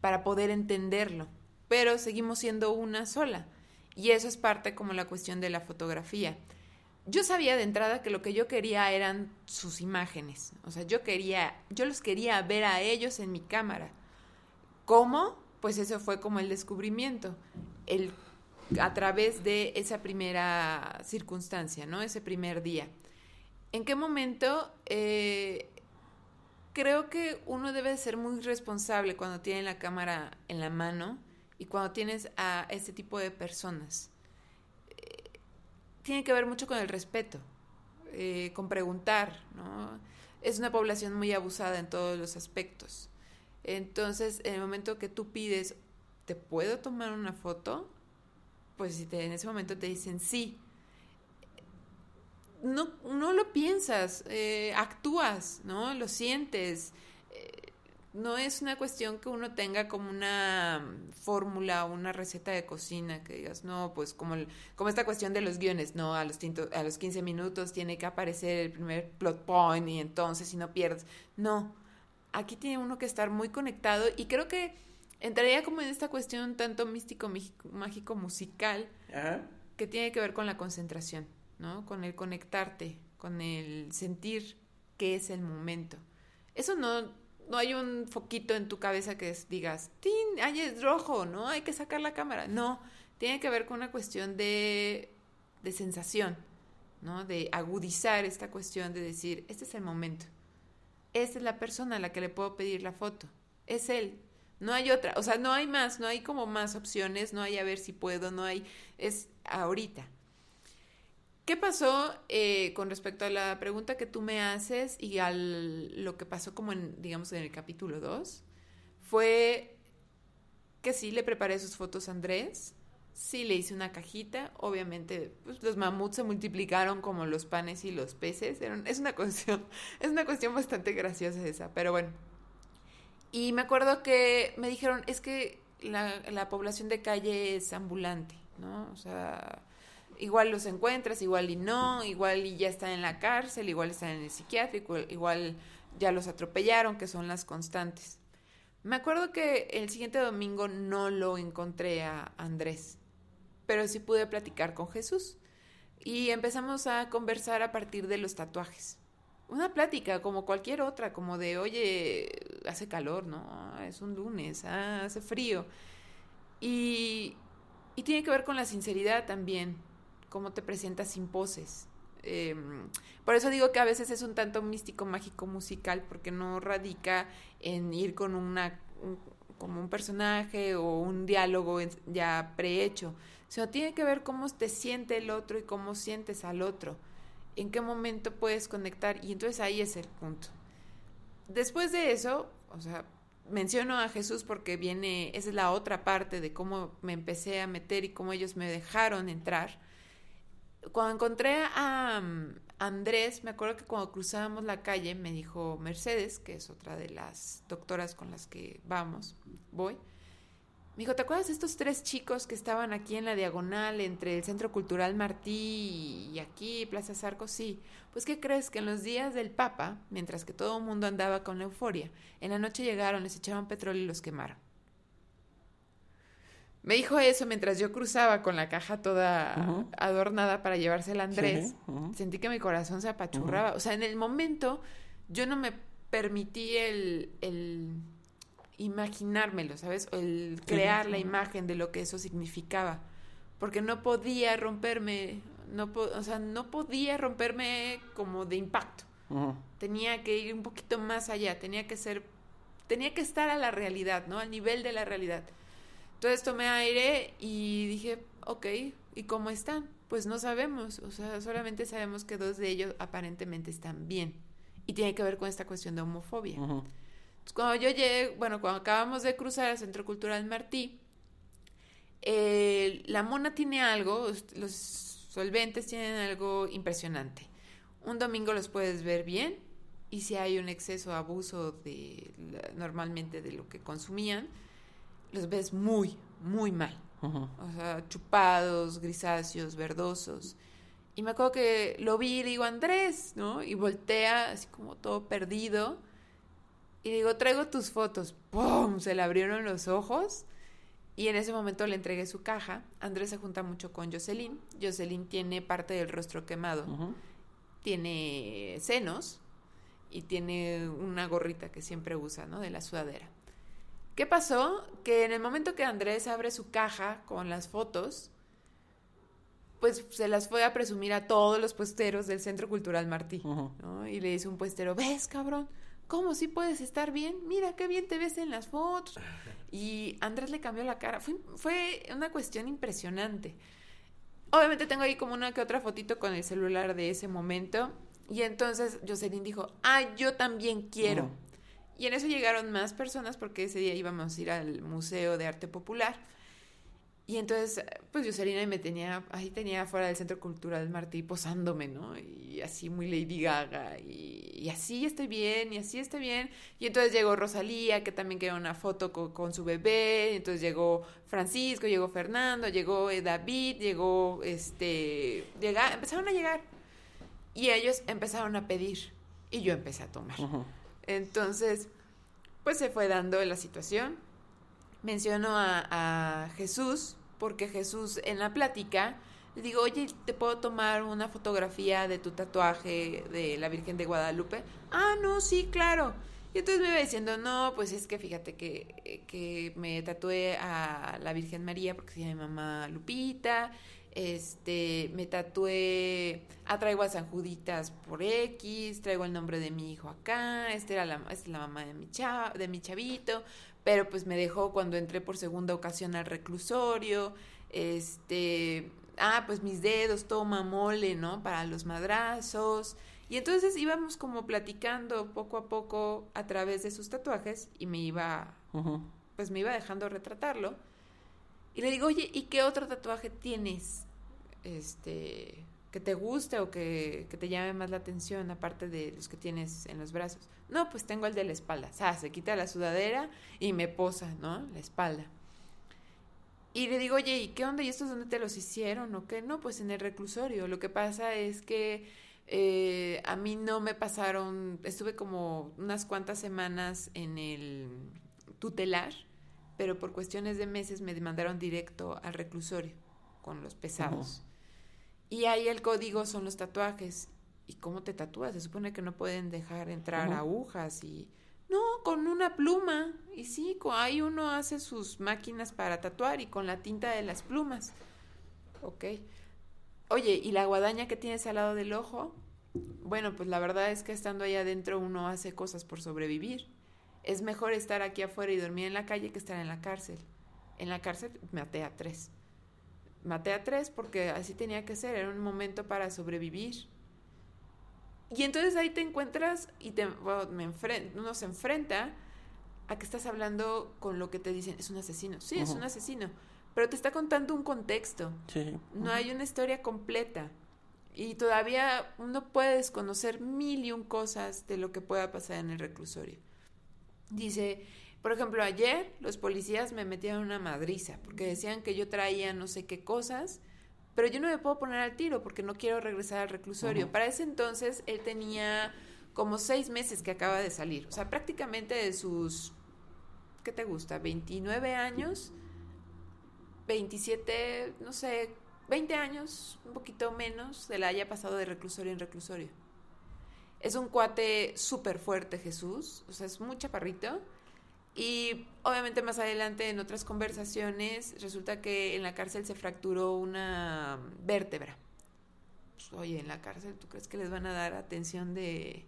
para poder entenderlo, pero seguimos siendo una sola. Y eso es parte como la cuestión de la fotografía. Yo sabía de entrada que lo que yo quería eran sus imágenes. O sea, yo quería, yo los quería ver a ellos en mi cámara. ¿Cómo? Pues eso fue como el descubrimiento. El, a través de esa primera circunstancia, ¿no? Ese primer día. ¿En qué momento? Eh, creo que uno debe ser muy responsable cuando tiene la cámara en la mano y cuando tienes a este tipo de personas. Eh, tiene que ver mucho con el respeto, eh, con preguntar, ¿no? Es una población muy abusada en todos los aspectos. Entonces, en el momento que tú pides, ¿te puedo tomar una foto? Pues si te, en ese momento te dicen sí, no, no lo piensas, eh, actúas, ¿no? Lo sientes. Eh, no es una cuestión que uno tenga como una fórmula o una receta de cocina que digas, no, pues como, como esta cuestión de los guiones, no, a los, tinto, a los 15 minutos tiene que aparecer el primer plot point y entonces si no pierdes. No, aquí tiene uno que estar muy conectado y creo que entraría como en esta cuestión tanto místico, mágico, musical, que tiene que ver con la concentración. ¿No? Con el conectarte, con el sentir que es el momento. Eso no, no hay un foquito en tu cabeza que digas, ¡tin! ¡Ay, es rojo! ¿No? Hay que sacar la cámara. No, tiene que ver con una cuestión de, de sensación, ¿no? De agudizar esta cuestión de decir, este es el momento. Esta es la persona a la que le puedo pedir la foto. Es él. No hay otra, o sea, no hay más, no hay como más opciones, no hay a ver si puedo, no hay, es ahorita. ¿Qué pasó eh, con respecto a la pregunta que tú me haces y a lo que pasó como en, digamos, en el capítulo 2? Fue que sí le preparé sus fotos a Andrés, sí le hice una cajita, obviamente pues, los mamuts se multiplicaron como los panes y los peces, es una cuestión, es una cuestión bastante graciosa esa, pero bueno. Y me acuerdo que me dijeron, es que la, la población de calle es ambulante, ¿no? O sea, igual los encuentras, igual y no, igual y ya están en la cárcel, igual están en el psiquiátrico, igual ya los atropellaron, que son las constantes. Me acuerdo que el siguiente domingo no lo encontré a Andrés, pero sí pude platicar con Jesús y empezamos a conversar a partir de los tatuajes. Una plática como cualquier otra, como de, oye, hace calor, ¿no? Es un lunes, ah, hace frío. Y, y tiene que ver con la sinceridad también, cómo te presentas sin poses. Em, por eso digo que a veces es un tanto místico, mágico, musical, porque no radica en ir con una como un personaje o un diálogo ya prehecho, sino tiene que ver cómo te siente el otro y cómo sientes al otro, en qué momento puedes conectar y entonces ahí es el punto. Después de eso, o sea, menciono a Jesús porque viene, esa es la otra parte de cómo me empecé a meter y cómo ellos me dejaron entrar cuando encontré a mm, Andrés, me acuerdo que cuando cruzábamos la calle, me dijo Mercedes, que es otra de las doctoras con las que vamos, voy. Me dijo, ¿te acuerdas de estos tres chicos que estaban aquí en la diagonal entre el Centro Cultural Martí y aquí, Plaza Zarco? Sí. Pues, ¿qué crees? Que en los días del Papa, mientras que todo el mundo andaba con la euforia, en la noche llegaron, les echaron petróleo y los quemaron. Me dijo eso mientras yo cruzaba con la caja toda adornada para llevársela a Andrés. Sentí que mi corazón se apachurraba. O sea, en el momento yo no me permití el, el imaginármelo, ¿sabes? El crear la imagen de lo que eso significaba. Porque no podía romperme, no o sea, no podía romperme como de impacto. Tenía que ir un poquito más allá, tenía que ser, tenía que estar a la realidad, ¿no? Al nivel de la realidad. Entonces tomé aire y dije, ok, ¿y cómo están? Pues no sabemos, o sea, solamente sabemos que dos de ellos aparentemente están bien. Y tiene que ver con esta cuestión de homofobia. Entonces, cuando yo llegué, bueno, cuando acabamos de cruzar al Centro Cultural Martí, la mona tiene algo, los solventes tienen algo impresionante. Un domingo los puedes ver bien y si hay un exceso, abuso de normalmente de lo que consumían, los ves muy, muy mal. O sea, chupados, grisáceos, verdosos. Y me acuerdo que lo vi y digo, Andrés, ¿no? Y voltea así como todo perdido. Y digo, traigo tus fotos. ¡Pum! Se le abrieron los ojos. Y en ese momento le entregué su caja. Andrés se junta mucho con Jocelyn. Jocelyn tiene parte del rostro quemado. Tiene senos. Y tiene una gorrita que siempre usa, ¿no? De la sudadera. ¿Qué pasó? Que en el momento que Andrés abre su caja con las fotos, pues se las fue a presumir a todos los puesteros del Centro Cultural Martí, ¿no? Y le dice un puestero, ¿ves, cabrón? ¿Cómo sí puedes estar bien? Mira qué bien te ves en las fotos. Y Andrés le cambió la cara. Fue, fue una cuestión impresionante. Obviamente tengo ahí como una que otra fotito con el celular de ese momento. Y entonces Jocelyn dijo, ah, yo también quiero. Y en eso llegaron más personas porque ese día íbamos a ir al Museo de Arte Popular. Y entonces, pues Jocelyn me tenía, ahí tenía fuera del Centro Cultural Martí posándome, ¿no? Y así muy Lady Gaga, y, así estoy bien, y así estoy bien. Y entonces llegó Rosalía, que también quería una foto con, su bebé, entonces llegó Francisco, llegó Fernando, llegó eh, David, llegó, este, llega, empezaron a llegar. Y ellos empezaron a pedir, y yo empecé a tomar. Entonces, pues se fue dando la situación. Menciono a, Jesús, porque Jesús en la plática le digo, oye, ¿te puedo tomar una fotografía de tu tatuaje de la Virgen de Guadalupe? Ah, no, sí, claro. Y entonces me iba diciendo, no, pues es que fíjate que, que me tatué a la Virgen María porque se llama Lupita este, me tatué, ah, traigo a San Juditas por X, traigo el nombre de mi hijo acá, esta era la, esta es la mamá de mi, de mi chavito, pero pues me dejó cuando entré por segunda ocasión al reclusorio, este, ah, pues mis dedos, toma mole, ¿no? Para los madrazos. Y entonces íbamos como platicando poco a poco a través de sus tatuajes y me iba, pues me iba dejando retratarlo. Y le digo, oye, ¿y qué otro tatuaje tienes? Este, que te guste o que, que, te llame más la atención, aparte de los que tienes en los brazos. No, pues tengo el de la espalda. O sea, se quita la sudadera y me posa, ¿no? La espalda. Y le digo, oye, ¿y qué onda? ¿Y estos dónde te los hicieron o qué? No, pues en el reclusorio. Lo que pasa es que eh, a mí no me pasaron, estuve como unas cuantas semanas en el tutelar, pero por cuestiones de meses me mandaron directo al reclusorio con los pesados. Y ahí el código son los tatuajes. ¿Y cómo te tatúas? Se supone que no pueden dejar entrar agujas y... No, con una pluma. Y sí, ahí uno hace sus máquinas para tatuar y con la tinta de las plumas. Ok. Oye, ¿y la guadaña que tienes al lado del ojo? Bueno, pues la verdad es que estando ahí adentro uno hace cosas por sobrevivir. Es mejor estar aquí afuera y dormir en la calle que estar en la cárcel. En la cárcel maté a tres maté a tres porque así tenía que ser, era un momento para sobrevivir. Y entonces ahí te encuentras y te, me uno se enfrenta a que estás hablando con lo que te dicen, es un asesino. Sí, es un asesino, pero te está contando un contexto. No hay una historia completa. Y todavía uno puede desconocer mil y un cosas de lo que pueda pasar en el reclusorio. Dice, por ejemplo, ayer los policías me metieron una madriza porque decían que yo traía no sé qué cosas, pero yo no me puedo poner al tiro porque no quiero regresar al reclusorio. Para ese entonces él tenía como seis meses que acaba de salir, o sea, prácticamente de sus, ¿qué te gusta? 29 años, 27, no sé, 20 años, un poquito menos, de la haya pasado de reclusorio en reclusorio. Es un cuate súper fuerte, Jesús, o sea, es muy chaparrito y obviamente más adelante en otras conversaciones resulta que en la cárcel se fracturó una vértebra. Pues, oye, en la cárcel, ¿tú crees que les van a dar atención de,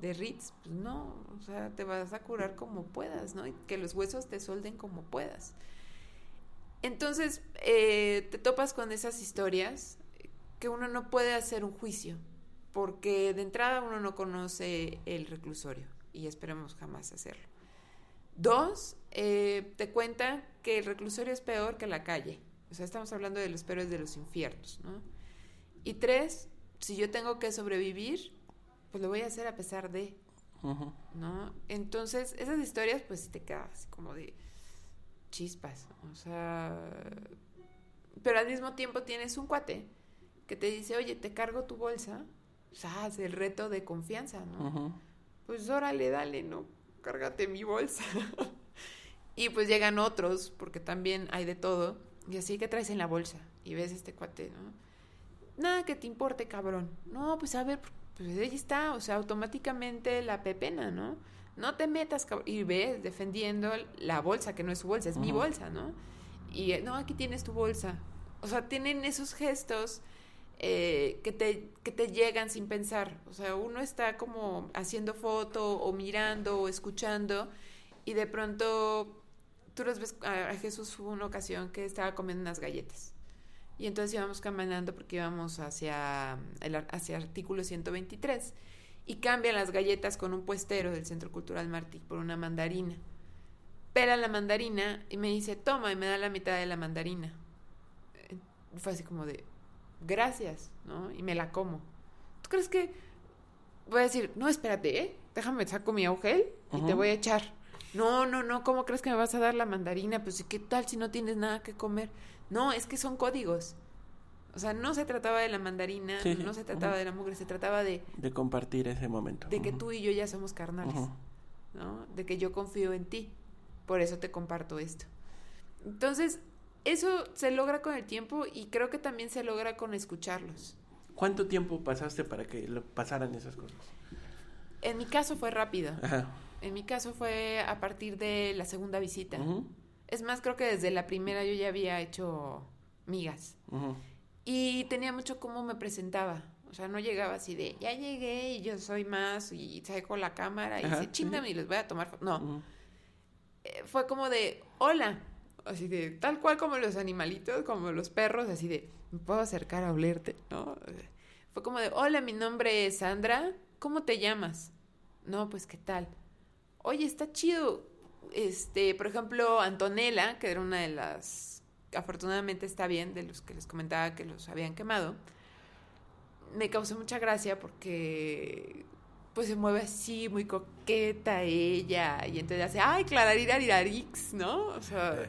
de Ritz? Pues no, o sea, te vas a curar como puedas, ¿no? Y que los huesos te solden como puedas. Entonces, eh, te topas con esas historias que uno no puede hacer un juicio, porque de entrada uno no conoce el reclusorio y esperemos jamás hacerlo. Dos, eh, te cuenta que el reclusorio es peor que la calle. O sea, estamos hablando de los peores de los infiernos, ¿no? Y tres, si yo tengo que sobrevivir, pues lo voy a hacer a pesar de, ¿no? Entonces, esas historias, pues te quedas así como de chispas, o sea... Pero al mismo tiempo tienes un cuate que te dice, oye, te cargo tu bolsa, o sea, es el reto de confianza, ¿no? Pues órale, dale, ¿no? cárgate mi bolsa. y pues llegan otros, porque también hay de todo. Y así que traes en la bolsa. Y ves este cuate, ¿no? Nada que te importe, cabrón. No, pues a ver, pues ahí está. O sea, automáticamente la pepena, ¿no? No te metas, cabrón. Y ves defendiendo la bolsa, que no es su bolsa, es mi bolsa, ¿no? Y no, aquí tienes tu bolsa. O sea, tienen esos gestos eh, que, te, que te llegan sin pensar. O sea, uno está como haciendo foto o mirando o escuchando y de pronto tú los ves, a Jesús hubo una ocasión que estaba comiendo unas galletas. Y entonces íbamos caminando porque íbamos hacia el hacia artículo 123 y cambian las galletas con un puestero del Centro Cultural Martí por una mandarina. Pela la mandarina y me dice, toma, y me da la mitad de la mandarina. Eh, fue así como de, gracias, ¿no? Y me la como. ¿Tú crees que voy a decir, no, espérate, ¿eh? déjame saco mi agujel y te voy a echar? No, no, no, ¿cómo crees que me vas a dar la mandarina? Pues, ¿qué tal si no tienes nada que comer? No, es que son códigos. O sea, no se trataba de la mandarina, no se trataba de la mugre, se trataba de... De compartir ese momento. De que tú y yo ya somos carnales, ¿no? De que yo confío en ti, por eso te comparto esto. Entonces, eso se logra con el tiempo y creo que también se logra con escucharlos. ¿Cuánto tiempo pasaste para que pasaran esas cosas? En mi caso fue rápido. En mi caso fue a partir de la segunda visita. Es más, creo que desde la primera yo ya había hecho migas. Y tenía mucho cómo me presentaba. O sea, no llegaba así de, ya llegué y yo soy más y saco la cámara y dice, chingame y les voy a tomar. No eh, fue como de, hola, así de, tal cual como los animalitos, como los perros, así de, me puedo acercar a olerte, ¿no? Fue como de, hola, mi nombre es Sandra, ¿cómo te llamas? No, pues, ¿qué tal? Oye, está chido. Este, por ejemplo, Antonella, que era una de las, afortunadamente está bien, de los que les comentaba que los habían quemado, me causó mucha gracia porque pues se mueve así, muy coqueta ella, y entonces hace, ay, clararirarirarix, ¿no? O sea,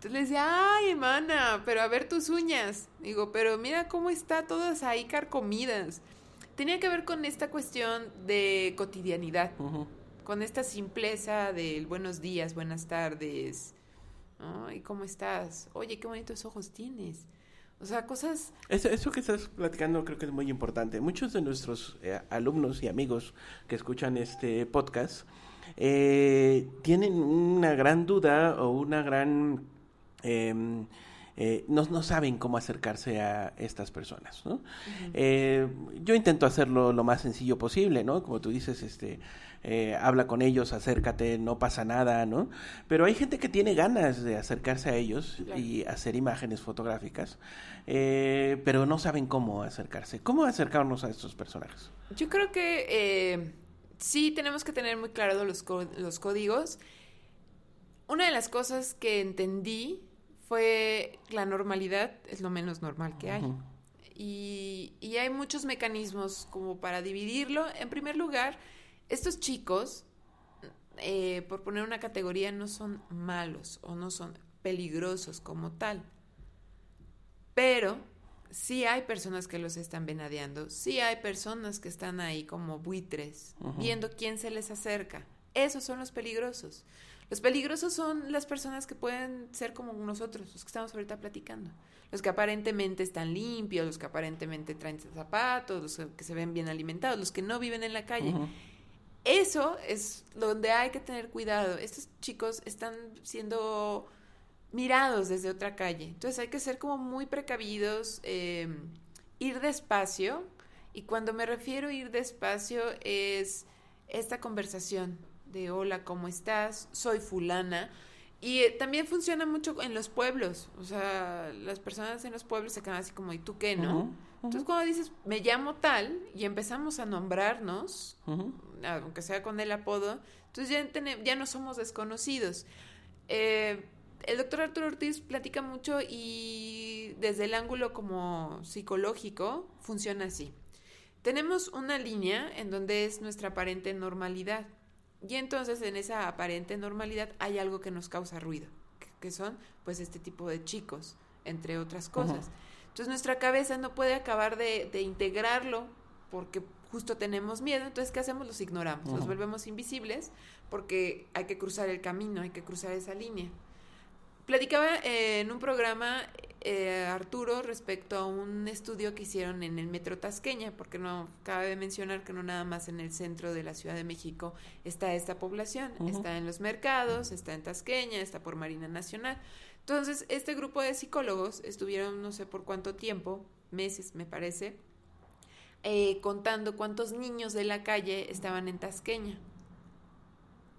entonces le decía, ay, hermana, pero a ver tus uñas. Digo, pero mira cómo está todas ahí carcomidas. Tenía que ver con esta cuestión de cotidianidad, con esta simpleza del buenos días, buenas tardes, ¿no? ¿Y cómo estás? Oye, qué bonitos ojos tienes. O sea, cosas... Eso, eso que estás platicando creo que es muy importante. Muchos de nuestros eh, alumnos y amigos que escuchan este podcast eh, tienen una gran duda o una gran... Em, eh, no, no, saben cómo acercarse a estas personas, ¿no? eh, yo intento hacerlo lo más sencillo posible, ¿no? Como tú dices, este, eh, habla con ellos, acércate, no pasa nada, ¿no? Pero hay gente que tiene ganas de acercarse a ellos Claro. y hacer imágenes fotográficas, pero no saben cómo acercarse. ¿Cómo acercarnos a estos personajes? Yo creo que sí tenemos que tener muy claros los, los códigos. Una de las cosas que entendí fue la normalidad es lo menos normal que hay. Y, y hay muchos mecanismos como para dividirlo. En primer lugar, estos chicos, eh, por poner una categoría, no son malos o no son peligrosos como tal. Pero sí hay personas que los están venadeando, sí hay personas que están ahí como buitres, viendo quién se les acerca. Esos son los peligrosos. Los peligrosos son las personas que pueden ser como nosotros, los que estamos ahorita platicando. Los que aparentemente están limpios, los que aparentemente traen zapatos, los que se ven bien alimentados, los que no viven en la calle. Eso es donde hay que tener cuidado. Estos chicos están siendo mirados desde otra calle. Entonces hay que ser como muy precavidos, eh, ir despacio. Y cuando me refiero a ir despacio es esta conversación de hola, ¿cómo estás? Soy fulana. Y eh, también funciona mucho en los pueblos. O sea, las personas en los pueblos se quedan así como, ¿y tú qué, no? Entonces cuando dices, me llamo tal, y empezamos a nombrarnos, aunque sea con el apodo, entonces ya, ya no somos desconocidos. Eh, el doctor Arturo Ortiz platica mucho y desde el ángulo como psicológico funciona así. Tenemos una línea en donde es nuestra aparente normalidad y entonces en esa aparente normalidad hay algo que nos causa ruido, que, son pues este tipo de chicos, entre otras cosas. Entonces nuestra cabeza no puede acabar de, de integrarlo porque justo tenemos miedo, entonces ¿qué hacemos? Los ignoramos, los volvemos invisibles porque hay que cruzar el camino, hay que cruzar esa línea. Platicaba eh, en un programa eh, Arturo respecto a un estudio que hicieron en el Metro Tasqueña, porque no cabe mencionar que no nada más en el centro de la Ciudad de México está esta población, está en los mercados, está en Tasqueña, está por Marina Nacional. Entonces, este grupo de psicólogos estuvieron no sé por cuánto tiempo, meses me parece, eh, contando cuántos niños de la calle estaban en Tasqueña.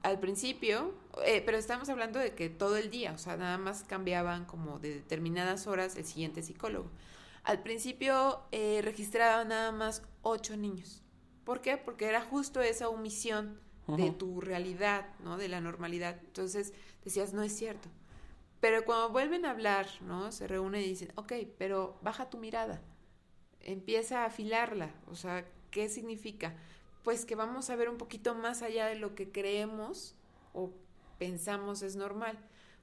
Al principio, eh, pero estamos hablando de que todo el día, o sea, nada más cambiaban como de determinadas horas el siguiente psicólogo. Al principio eh, registraban nada más ocho niños. ¿Por qué? Porque era justo esa omisión de tu realidad, ¿no? De la normalidad. Entonces decías, no es cierto. Pero cuando vuelven a hablar, ¿no? Se reúnen y dicen, ok, pero baja tu mirada empieza a afilarla. O sea, ¿qué significa? Pues que vamos a ver un poquito más allá de lo que creemos o pensamos es normal.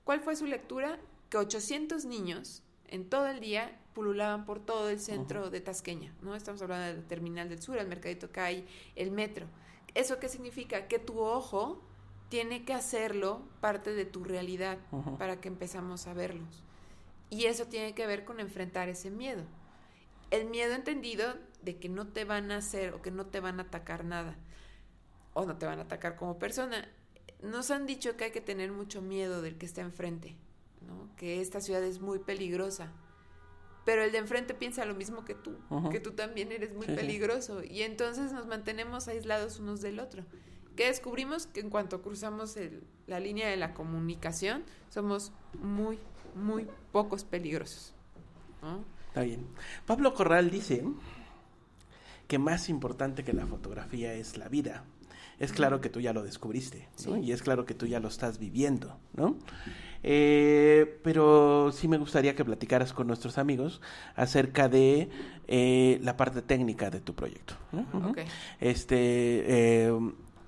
¿Cuál fue su lectura? Que 800 niños en todo el día pululaban por todo el centro de Tasqueña, ¿no? Estamos hablando del terminal del sur, el mercadito que hay, el metro. ¿Eso qué significa? Que tu ojo tiene que hacerlo parte de tu realidad para que empezamos a verlos. Y eso tiene que ver con enfrentar ese miedo el miedo entendido de que no te van a hacer o que no te van a atacar nada o no te van a atacar como persona. Nos han dicho que hay que tener mucho miedo del que está enfrente, ¿no? que esta ciudad es muy peligrosa. Pero el de enfrente piensa lo mismo que tú, que tú también eres muy Sí, sí. peligroso y entonces nos mantenemos aislados unos del otro. ¿Qué descubrimos? Que en cuanto cruzamos el- la línea de la comunicación, somos muy, muy pocos peligrosos. ¿no? Está bien. Pablo Corral dice que más importante que la fotografía es la vida. Es claro que tú ya lo descubriste, ¿no? Sí. Y es claro que tú ya lo estás viviendo, ¿no? Eh, pero sí me gustaría que platicaras con nuestros amigos acerca de eh, la parte técnica de tu proyecto. ¿no? Este, eh,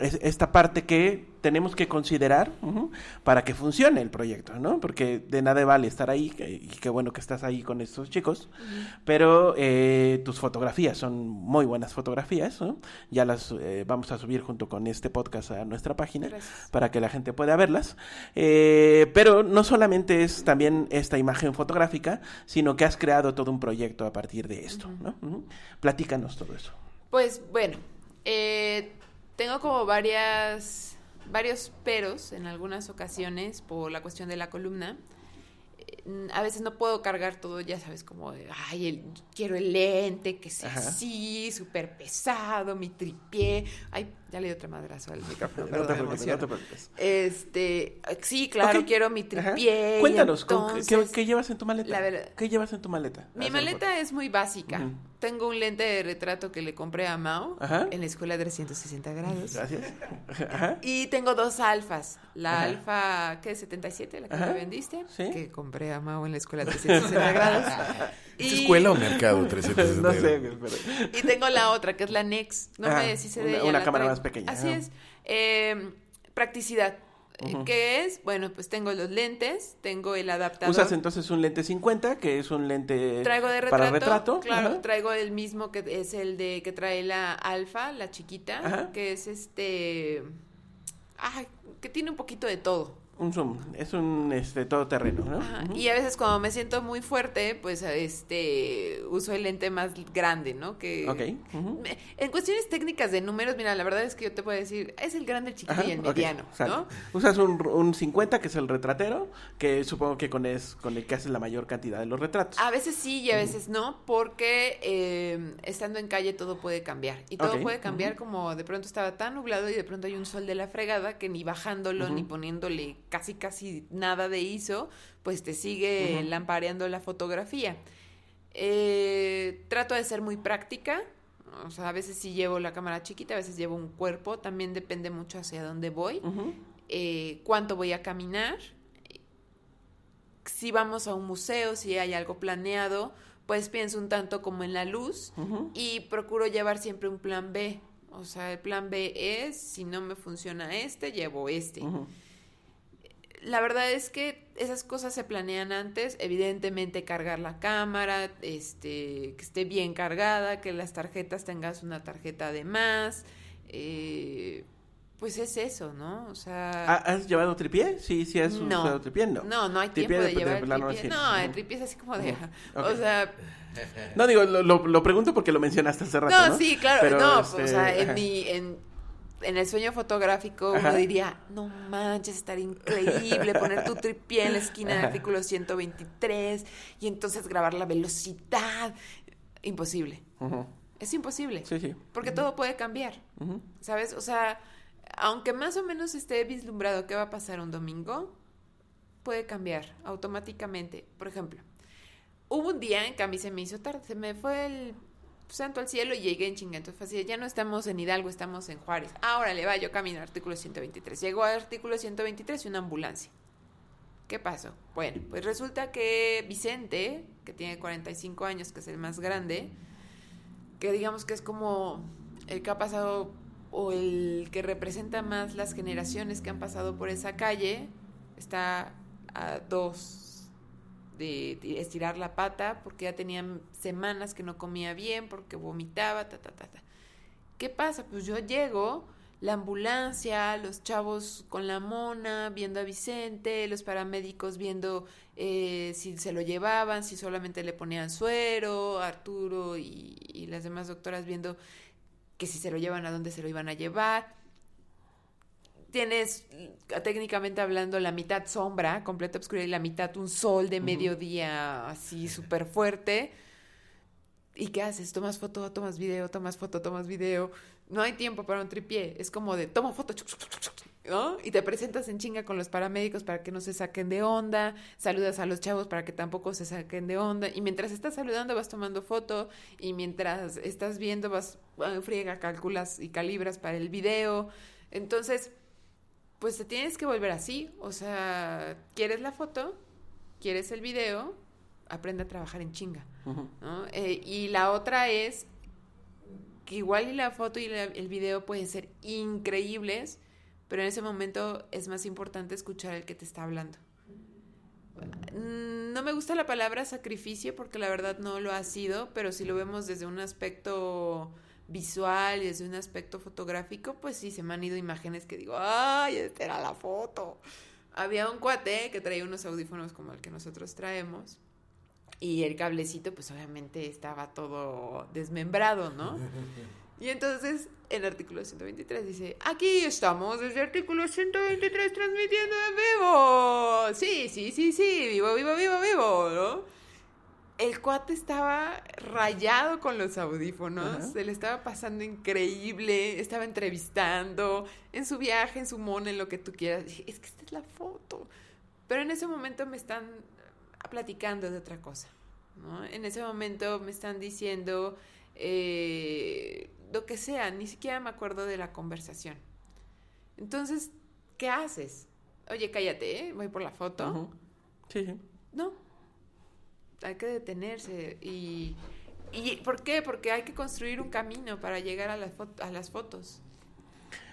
es- esta parte que tenemos que considerar para que funcione el proyecto, ¿no? Porque de nada vale estar ahí, y qué bueno que estás ahí con estos chicos, pero eh, tus fotografías son muy buenas fotografías, ¿no? Ya las eh, vamos a subir junto con este podcast a nuestra página Gracias. para que la gente pueda verlas. Eh, pero no solamente es también esta imagen fotográfica, sino que has creado todo un proyecto a partir de esto, ¿no? Platícanos todo eso. Pues bueno, eh, tengo como varias, varios peros en algunas ocasiones por la cuestión de la columna. Eh, A veces no puedo cargar todo, ya sabes, como de, ay, el- quiero el lente, que sea Ajá. así, súper pesado, mi tripié. Ay, ya le di otra madrazo al micrófono, No perdón, te no te preocupes. Este, sí, claro, Ok. quiero mi Ajá. tripié. y Cuéntanos, ¿con qué- entonces- ¿qué, qué llevas en tu maleta? La verdad- ¿Qué llevas en tu maleta? Mi maleta es muy básica. Ujú. Tengo un lente de retrato que le compré a Mao Ajá. en la escuela de 360 grados. Gracias. Ajá. Y tengo dos alfas. La Ajá. alfa, ¿qué? 77, la que Ajá. me vendiste. Sí. Que compré a Mao en la escuela de 360 grados. ¿Es Y- escuela o mercado 360? No sé, pero... Y tengo la otra, que es la Nex. No me deshice de una- ella. una cámara traigo. Más pequeña, Así es. Eh, practicidad. Eh, Ujú. ¿Qué es? Bueno, pues tengo los lentes, tengo el adaptador. Usas entonces un lente 50, que es un lente Traigo de retrato. para retrato. Claro, Ajá. traigo el mismo que es el de que trae la alfa, la chiquita, Ajá. que es este. Ay, que tiene un poquito de todo. Un zoom, es un este todoterreno, ¿no? Ajá. Y a veces cuando me siento muy fuerte, pues este uso el lente más grande, ¿no? Que. Me- En cuestiones técnicas de números, mira, la verdad es que yo te puedo decir, es el grande, el chiquito y el mediano. ¿no? Usas un, un 50, que es el retratero, que supongo que con, es, con el que haces la mayor cantidad de los retratos. A veces sí y a veces no, porque eh, estando en calle todo puede cambiar. Y todo puede cambiar como de pronto estaba tan nublado y de pronto hay un sol de la fregada que ni bajándolo ni poniéndole casi casi nada de ISO, pues te sigue lampareando la fotografía. Eh, trato de ser muy práctica. O sea, a veces sí llevo la cámara chiquita, a veces llevo un cuerpo. También depende mucho hacia dónde voy. Ujú. eh, cuánto voy a caminar, si vamos a un museo, si hay algo planeado, pues pienso un tanto como en la luz y procuro llevar siempre un plan B. O sea, el plan B es, si no me funciona este, llevo este. La verdad es que esas cosas se planean antes, evidentemente cargar la cámara, este, que esté bien cargada, que las tarjetas tengas una tarjeta de más, eh, pues es eso, ¿no? O sea... ¿Ha- ¿Has llevado tripié? Sí, sí has No. usado tripié, ¿no? No, no hay Tripié tiempo de, de- de llevar el plano tripié. No, el tripié es así como de... O sea, No, digo, lo, lo- lo pregunto porque lo mencionaste hace rato, no, ¿no? sí, claro, Pero, no, este, o sea, en mi... En, en el sueño fotográfico Ajá. uno diría, no manches, estaría increíble poner tu tripié en la esquina del artículo 123 y entonces grabar la velocidad. Imposible. Es imposible. Sí, sí. Porque todo puede cambiar. ¿Sabes? O sea, aunque más o menos esté vislumbrado qué va a pasar un domingo, puede cambiar automáticamente. Por ejemplo, hubo un día en que a mí se me hizo tarde, se me fue el santo al cielo y llegué en chinga. Entonces fue ya no estamos en Hidalgo, estamos en Juárez. Ahora le va, yo camino artículo 123. Llegó al artículo 123 y una ambulancia. ¿Qué pasó? Bueno, pues resulta que Vicente, que tiene 45 años, que es el más grande, que digamos que es como el que ha pasado o el que representa más las generaciones que han pasado por esa calle, está a dos de, estirar la pata porque ya tenían semanas que no comía bien, porque vomitaba, ta, ta, ta, ta. ¿Qué pasa? Pues yo llego, la ambulancia, los chavos con la mona, viendo a Vicente, los paramédicos viendo eh, si se lo llevaban, si solamente le ponían suero, Arturo y las demás doctoras viendo que si se lo llevan a dónde se lo iban a llevar. Tienes, mm, técnicamente hablando, la mitad sombra, completa oscuridad, y la mitad un sol de mediodía así súper fuerte. ¿Y qué haces? Tomas foto, tomas video, tomas foto, tomas video. no hay tiempo para un tripié. Es como de toma foto, chuc, chuc, chuc, chuc, ¿no? Y te presentas en chinga con los paramédicos para que no se saquen de onda. Saludas a los chavos para que tampoco se saquen de onda. Y mientras estás saludando vas tomando foto. Y mientras estás viendo vas, ah, friega, calculas y calibras para el video. Entonces, pues te tienes que volver así. O sea, ¿quieres la foto? ¿Quieres el video? Aprende a trabajar en chinga. ¿no? Eh, y la otra es que igual y la foto y la- el video pueden ser increíbles, pero en ese momento es más importante escuchar al que te está hablando. Mm, No me gusta la palabra sacrificio porque la verdad no lo ha sido, pero si lo vemos desde un aspecto visual y desde un aspecto fotográfico, pues sí, se me han ido imágenes que digo, ¡ay, esta era la foto! Había un cuate que traía unos audífonos como el que nosotros traemos y el cablecito pues obviamente estaba todo desmembrado, ¿no? Y entonces el artículo 123 dice, aquí estamos desde el artículo 123 transmitiendo en vivo. Sí, sí, sí, sí, vivo, vivo, vivo, vivo, ¿no? El cuate estaba rayado con los audífonos, Ajá. se le estaba pasando increíble, estaba entrevistando en su viaje, en su mono, en lo que tú quieras. Dije, es que esta es la foto. Pero en ese momento me están platicando de otra cosa, ¿no? En ese momento me están diciendo eh, lo que sea, ni siquiera me acuerdo de la conversación. Entonces, ¿qué haces? Oye, cállate, ¿eh? voy por la foto. Sí. No. Hay que detenerse. Y, ¿Y por qué? Porque hay que construir un camino para llegar a, las a las fotos.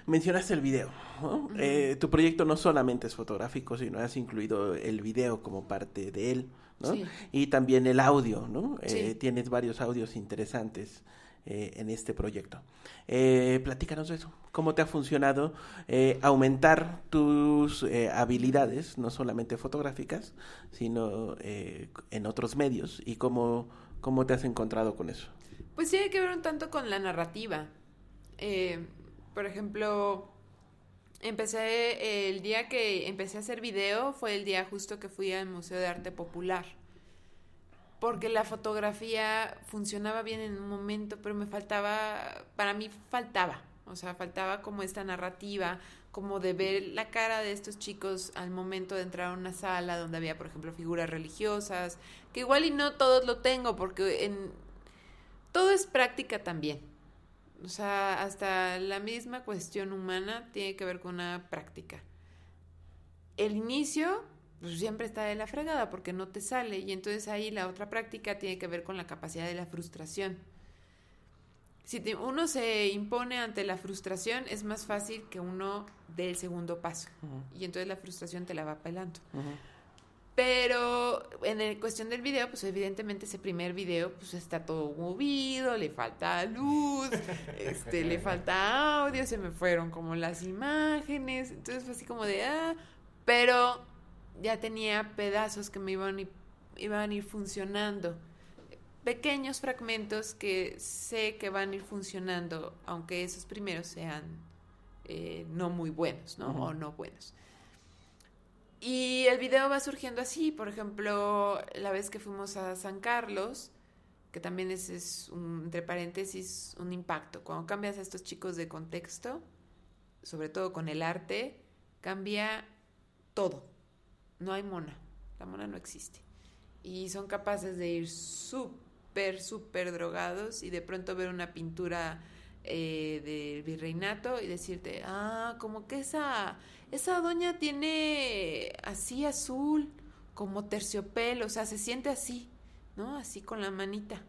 Mencionaste el video. ¿no? Eh, tu proyecto no solamente es fotográfico, sino has incluido el video como parte de él, ¿no? Sí. Y también el audio, ¿no? Eh, tienes varios audios interesantes eh, en este proyecto. Eh, platícanos de eso. ¿Cómo te ha funcionado eh, aumentar tus eh, habilidades, no solamente fotográficas, sino eh, en otros medios? ¿Y cómo, cómo te has encontrado con eso? Pues tiene que ver un tanto con la narrativa. Por ejemplo, empecé el día que empecé a hacer video fue el día justo que fui al Museo de Arte Popular. Porque la fotografía funcionaba bien en un momento, pero me faltaba, para mí faltaba, o sea, faltaba como esta narrativa, como de ver la cara de estos chicos al momento de entrar a una sala donde había, por ejemplo, figuras religiosas, que igual y no todos lo tengo, porque en, todo es práctica también. O sea, hasta la misma cuestión humana tiene que ver con una práctica. El inicio pues, siempre está de la fregada porque no te sale y entonces ahí la otra práctica tiene que ver con la capacidad de la frustración. Si te- uno se impone ante la frustración es más fácil que uno dé el segundo paso y entonces la frustración te la va pelando. Pero en el cuestión del video, pues evidentemente ese primer video pues está todo movido, le falta luz, este, le falta audio, se me fueron como las imágenes, entonces fue así como de ah, pero ya tenía pedazos que me iban, iban a ir funcionando. Pequeños fragmentos que sé que van a ir funcionando, aunque esos primeros sean eh, no muy buenos, ¿no? Ujú. O no buenos. Y el video va surgiendo así, por ejemplo, la vez que fuimos a San Carlos, que también es, es un, entre paréntesis, un impacto. Cuando cambias a estos chicos de contexto, sobre todo con el arte, cambia todo. No hay mona, la mona no existe. Y son capaces de ir súper, súper drogados y de pronto ver una pintura eh, del virreinato y decirte, ah, como que esa, esa doña tiene así azul, como terciopelo, o sea, se siente así, ¿no? Así con la manita.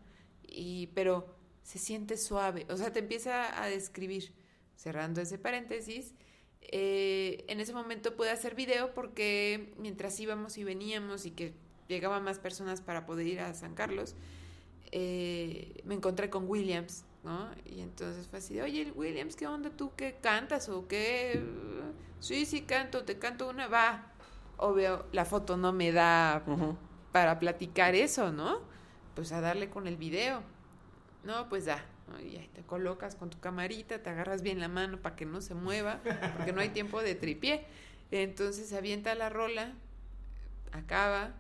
Y, pero se siente suave, o sea, te empieza a describir. Cerrando ese paréntesis, eh, en ese momento pude hacer video porque mientras íbamos y veníamos y que llegaban más personas para poder ir a San Carlos, eh, me encontré con Williams, ¿no? Y entonces fue así de, oye, Williams, ¿qué onda tú? ¿Qué cantas o qué? Sí, sí, canto, te canto una, va. Obvio, la foto no me da para platicar eso, ¿no? Pues a darle con el video. No, pues da. ¿no? Y ahí te colocas con tu camarita, te agarras bien la mano para que no se mueva, porque no hay tiempo de tripié. Entonces se avienta la rola, acaba,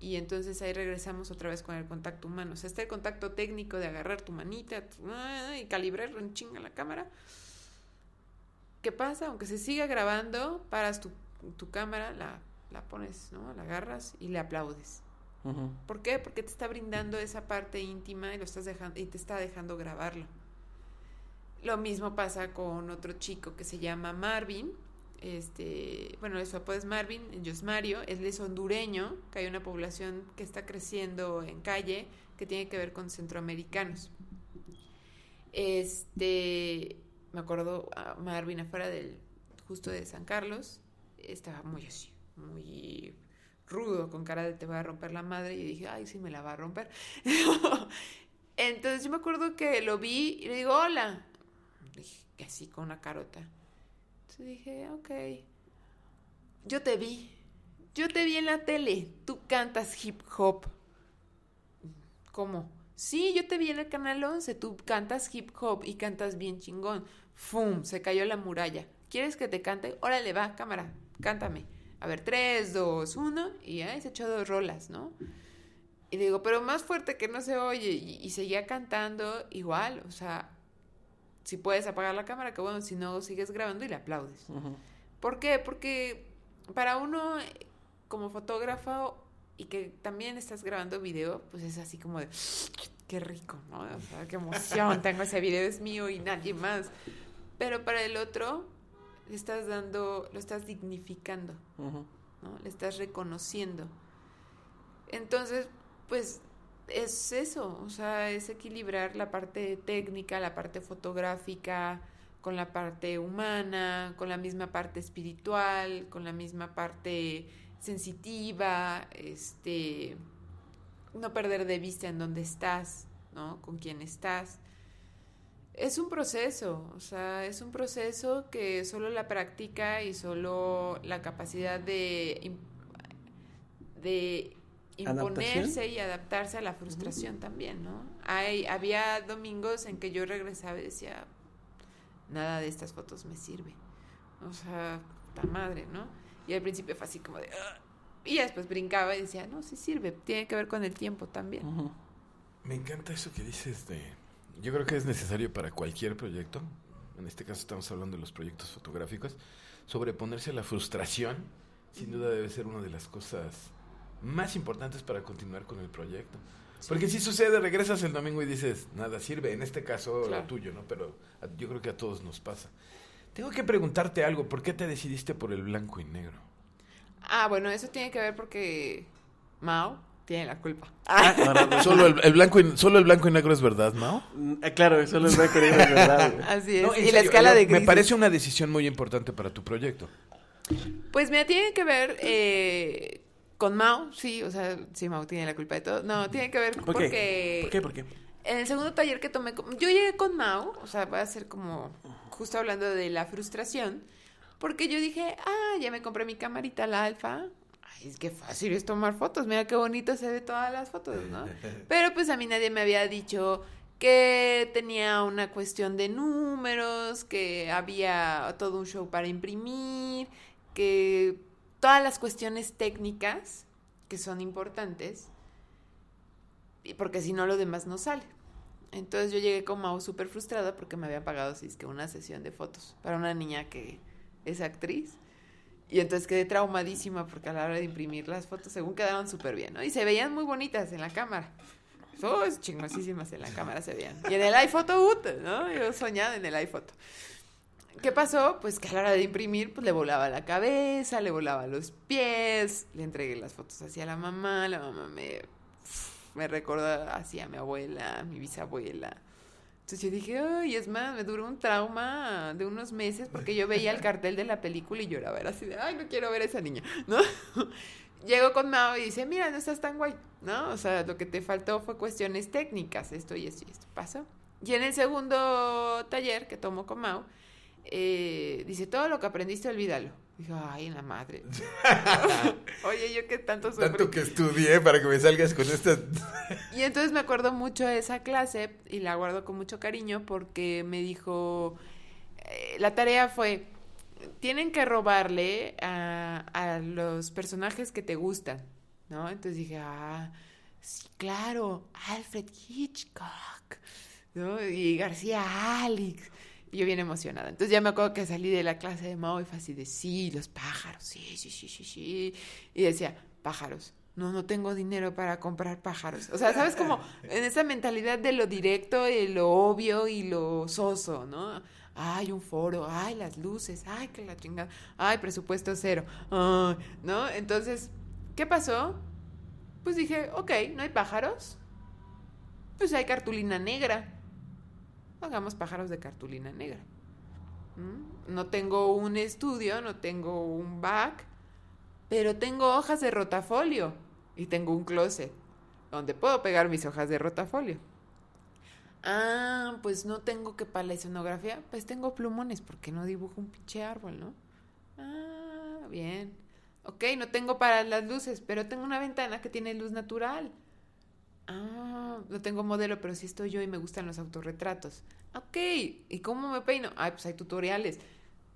y entonces ahí regresamos otra vez con el contacto humano. O sea, está el contacto técnico de agarrar tu manita y calibrar en chinga la cámara. ¿Qué pasa? Aunque se siga grabando, paras tu, tu cámara, la, la pones, ¿no? La agarras y le aplaudes. ¿Por qué? Porque te está brindando esa parte íntima y lo estás dejando y te está dejando grabarlo. Lo mismo pasa con otro chico que se llama Marvin. Este, bueno, su apodo es Marvin, yo es Mario, él es hondureño, que hay una población que está creciendo en calle que tiene que ver con centroamericanos. Este, me acuerdo a Marvin afuera del justo de San Carlos, estaba muy así, muy rudo, con cara de te voy a romper la madre, y dije, ay, sí, me la va a romper. Entonces yo me acuerdo que lo vi y le digo, hola. Dije, así con una carota. Dije, ok. Yo te vi. Yo te vi en la tele. Tú cantas hip hop. ¿Cómo? Sí, yo te vi en el canal 11. Tú cantas hip hop y cantas bien chingón. ¡Fum! Se cayó la muralla. ¿Quieres que te cante? Órale, va, cámara, cántame a ver, tres, dos, uno, y ahí se echó dos rolas, ¿no? Y digo, pero más fuerte que no se oye, y, seguía cantando igual, o sea, si puedes apagar la cámara, que bueno, si no, sigues grabando y le aplaudes. ¿Por qué? Porque para uno, como fotógrafo, y que también estás grabando video, pues es así como de, qué rico, ¿no? O sea, qué emoción, tengo ese video, es mío y nadie más. Pero para el otro, le estás dando, lo estás dignificando, ¿no? Le estás reconociendo. Entonces, pues es eso, o sea, es equilibrar la parte técnica, la parte fotográfica, con la parte humana, con la misma parte espiritual, con la misma parte sensitiva, este, no perder de vista en dónde estás, ¿no? Con quién estás. Es un proceso, o sea, es un proceso que solo la práctica y solo la capacidad de, de imponerse y adaptarse a la frustración también, ¿no? Hay, había domingos en que yo regresaba y decía, nada de estas fotos me sirve. O sea, ta madre, ¿no? Y al principio fue así como de... Y después brincaba y decía, no, sí sirve, tiene que ver con el tiempo también. Me encanta eso que dices de yo creo que es necesario para cualquier proyecto, en este caso estamos hablando de los proyectos fotográficos, sobreponerse a la frustración, sin duda debe ser una de las cosas más importantes para continuar con el proyecto. Porque si sucede, regresas el domingo y dices, nada sirve, en este caso lo tuyo, ¿no? Pero yo creo que a todos nos pasa. Tengo que preguntarte algo, ¿por qué te decidiste por el blanco y negro? Ah, bueno, eso tiene que ver porque Mao tiene la culpa. Ah, solo, el, blanco y, solo el blanco y negro es verdad, ¿no? Mm, eh, claro, solo el blanco y negro es verdad. Así es. y la escala de Me parece una decisión muy importante para tu proyecto. Pues me tiene que ver eh, con Mao, sí, o sea, sí, Mao tiene la culpa de todo. No, tiene que ver ¿Por porque... Qué? ¿Por qué? ¿Por qué? En el segundo taller que tomé, yo llegué con Mao, o sea, va a ser como justo hablando de la frustración, porque yo dije, ah, ya me compré mi camarita, la alfa, es que fácil es tomar fotos, mira qué bonito se ve todas las fotos, ¿no? Pero pues a mí nadie me había dicho que tenía una cuestión de números, que había todo un show para imprimir, que todas las cuestiones técnicas que son importantes, porque si no lo demás no sale. Entonces yo llegué con Mau súper frustrada porque me había pagado así es que una sesión de fotos para una niña que es actriz y entonces quedé traumadísima porque a la hora de imprimir las fotos, según quedaron súper bien. Y se veían muy bonitas en la cámara. Oh, chingosísimas en la cámara se veían. Y en el iPhoto, ¿no? Yo soñaba en el iPhoto. ¿Qué pasó? Pues que a la hora de imprimir, pues le volaba la cabeza, le volaba los pies, le entregué las fotos hacia la mamá, la mamá me, me recordó hacia mi abuela, mi bisabuela. Entonces yo dije, ay, es más, me duró un trauma de unos meses porque yo veía el cartel de la película y lloraba, era así de, ay, no quiero ver a esa niña, ¿no? Llego con Mao y dice, mira, no estás tan guay, ¿no? O sea, lo que te faltó fue cuestiones técnicas, esto y esto y esto. Pasó. Y en el segundo taller que tomo con Mao, eh, dice, todo lo que aprendiste, olvídalo. Dijo, ay, la madre. Oye, yo que tanto sufrí. Tanto que estudié para que me salgas con esta... y entonces me acuerdo mucho de esa clase y la guardo con mucho cariño porque me dijo, eh, la tarea fue, tienen que robarle a, a los personajes que te gustan. ¿no? Entonces dije, ah, sí, claro, Alfred Hitchcock, ¿no? Y García Alex. Y yo bien emocionada. Entonces ya me acuerdo que salí de la clase de Mao y fue así de, sí, los pájaros, sí, sí, sí, sí, sí. Y decía, pájaros. No, no tengo dinero para comprar pájaros. O sea, ¿sabes? Como en esa mentalidad de lo directo y lo obvio y lo soso, ¿no? Ay, un foro, ay, las luces, ay, que la chingada, ay, presupuesto cero, ay, ¿no? Entonces, ¿qué pasó? Pues dije, ok, no hay pájaros, pues hay cartulina negra. Hagamos pájaros de cartulina negra. ¿Mm? No tengo un estudio, no tengo un back, pero tengo hojas de rotafolio y tengo un closet donde puedo pegar mis hojas de rotafolio. Ah, pues no tengo que para la escenografía, pues tengo plumones, porque no dibujo un pinche árbol, ¿no? Ah, bien. Ok, no tengo para las luces, pero tengo una ventana que tiene luz natural. Ah, no tengo modelo, pero sí estoy yo y me gustan los autorretratos. Ok, ¿y cómo me peino? Ay, pues hay tutoriales.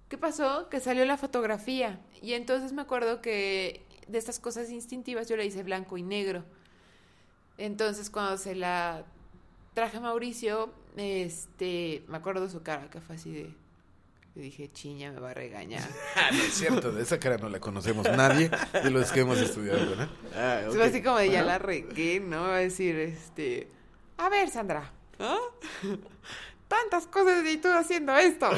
¿Qué pasó? Que salió la fotografía. Y entonces me acuerdo que de estas cosas instintivas yo la hice blanco y negro. Entonces cuando se la traje a Mauricio, este, me acuerdo su cara, que fue así de... Le dije, chiña, me va a regañar. Ah, no es cierto, de esa cara no la conocemos nadie de los que hemos estudiado, ¿verdad? Ah, ok. Fue así como de ya la regué, ¿no? Va a decir, este... A ver, Sandra, ¿ah? Tantas cosas y tú haciendo esto.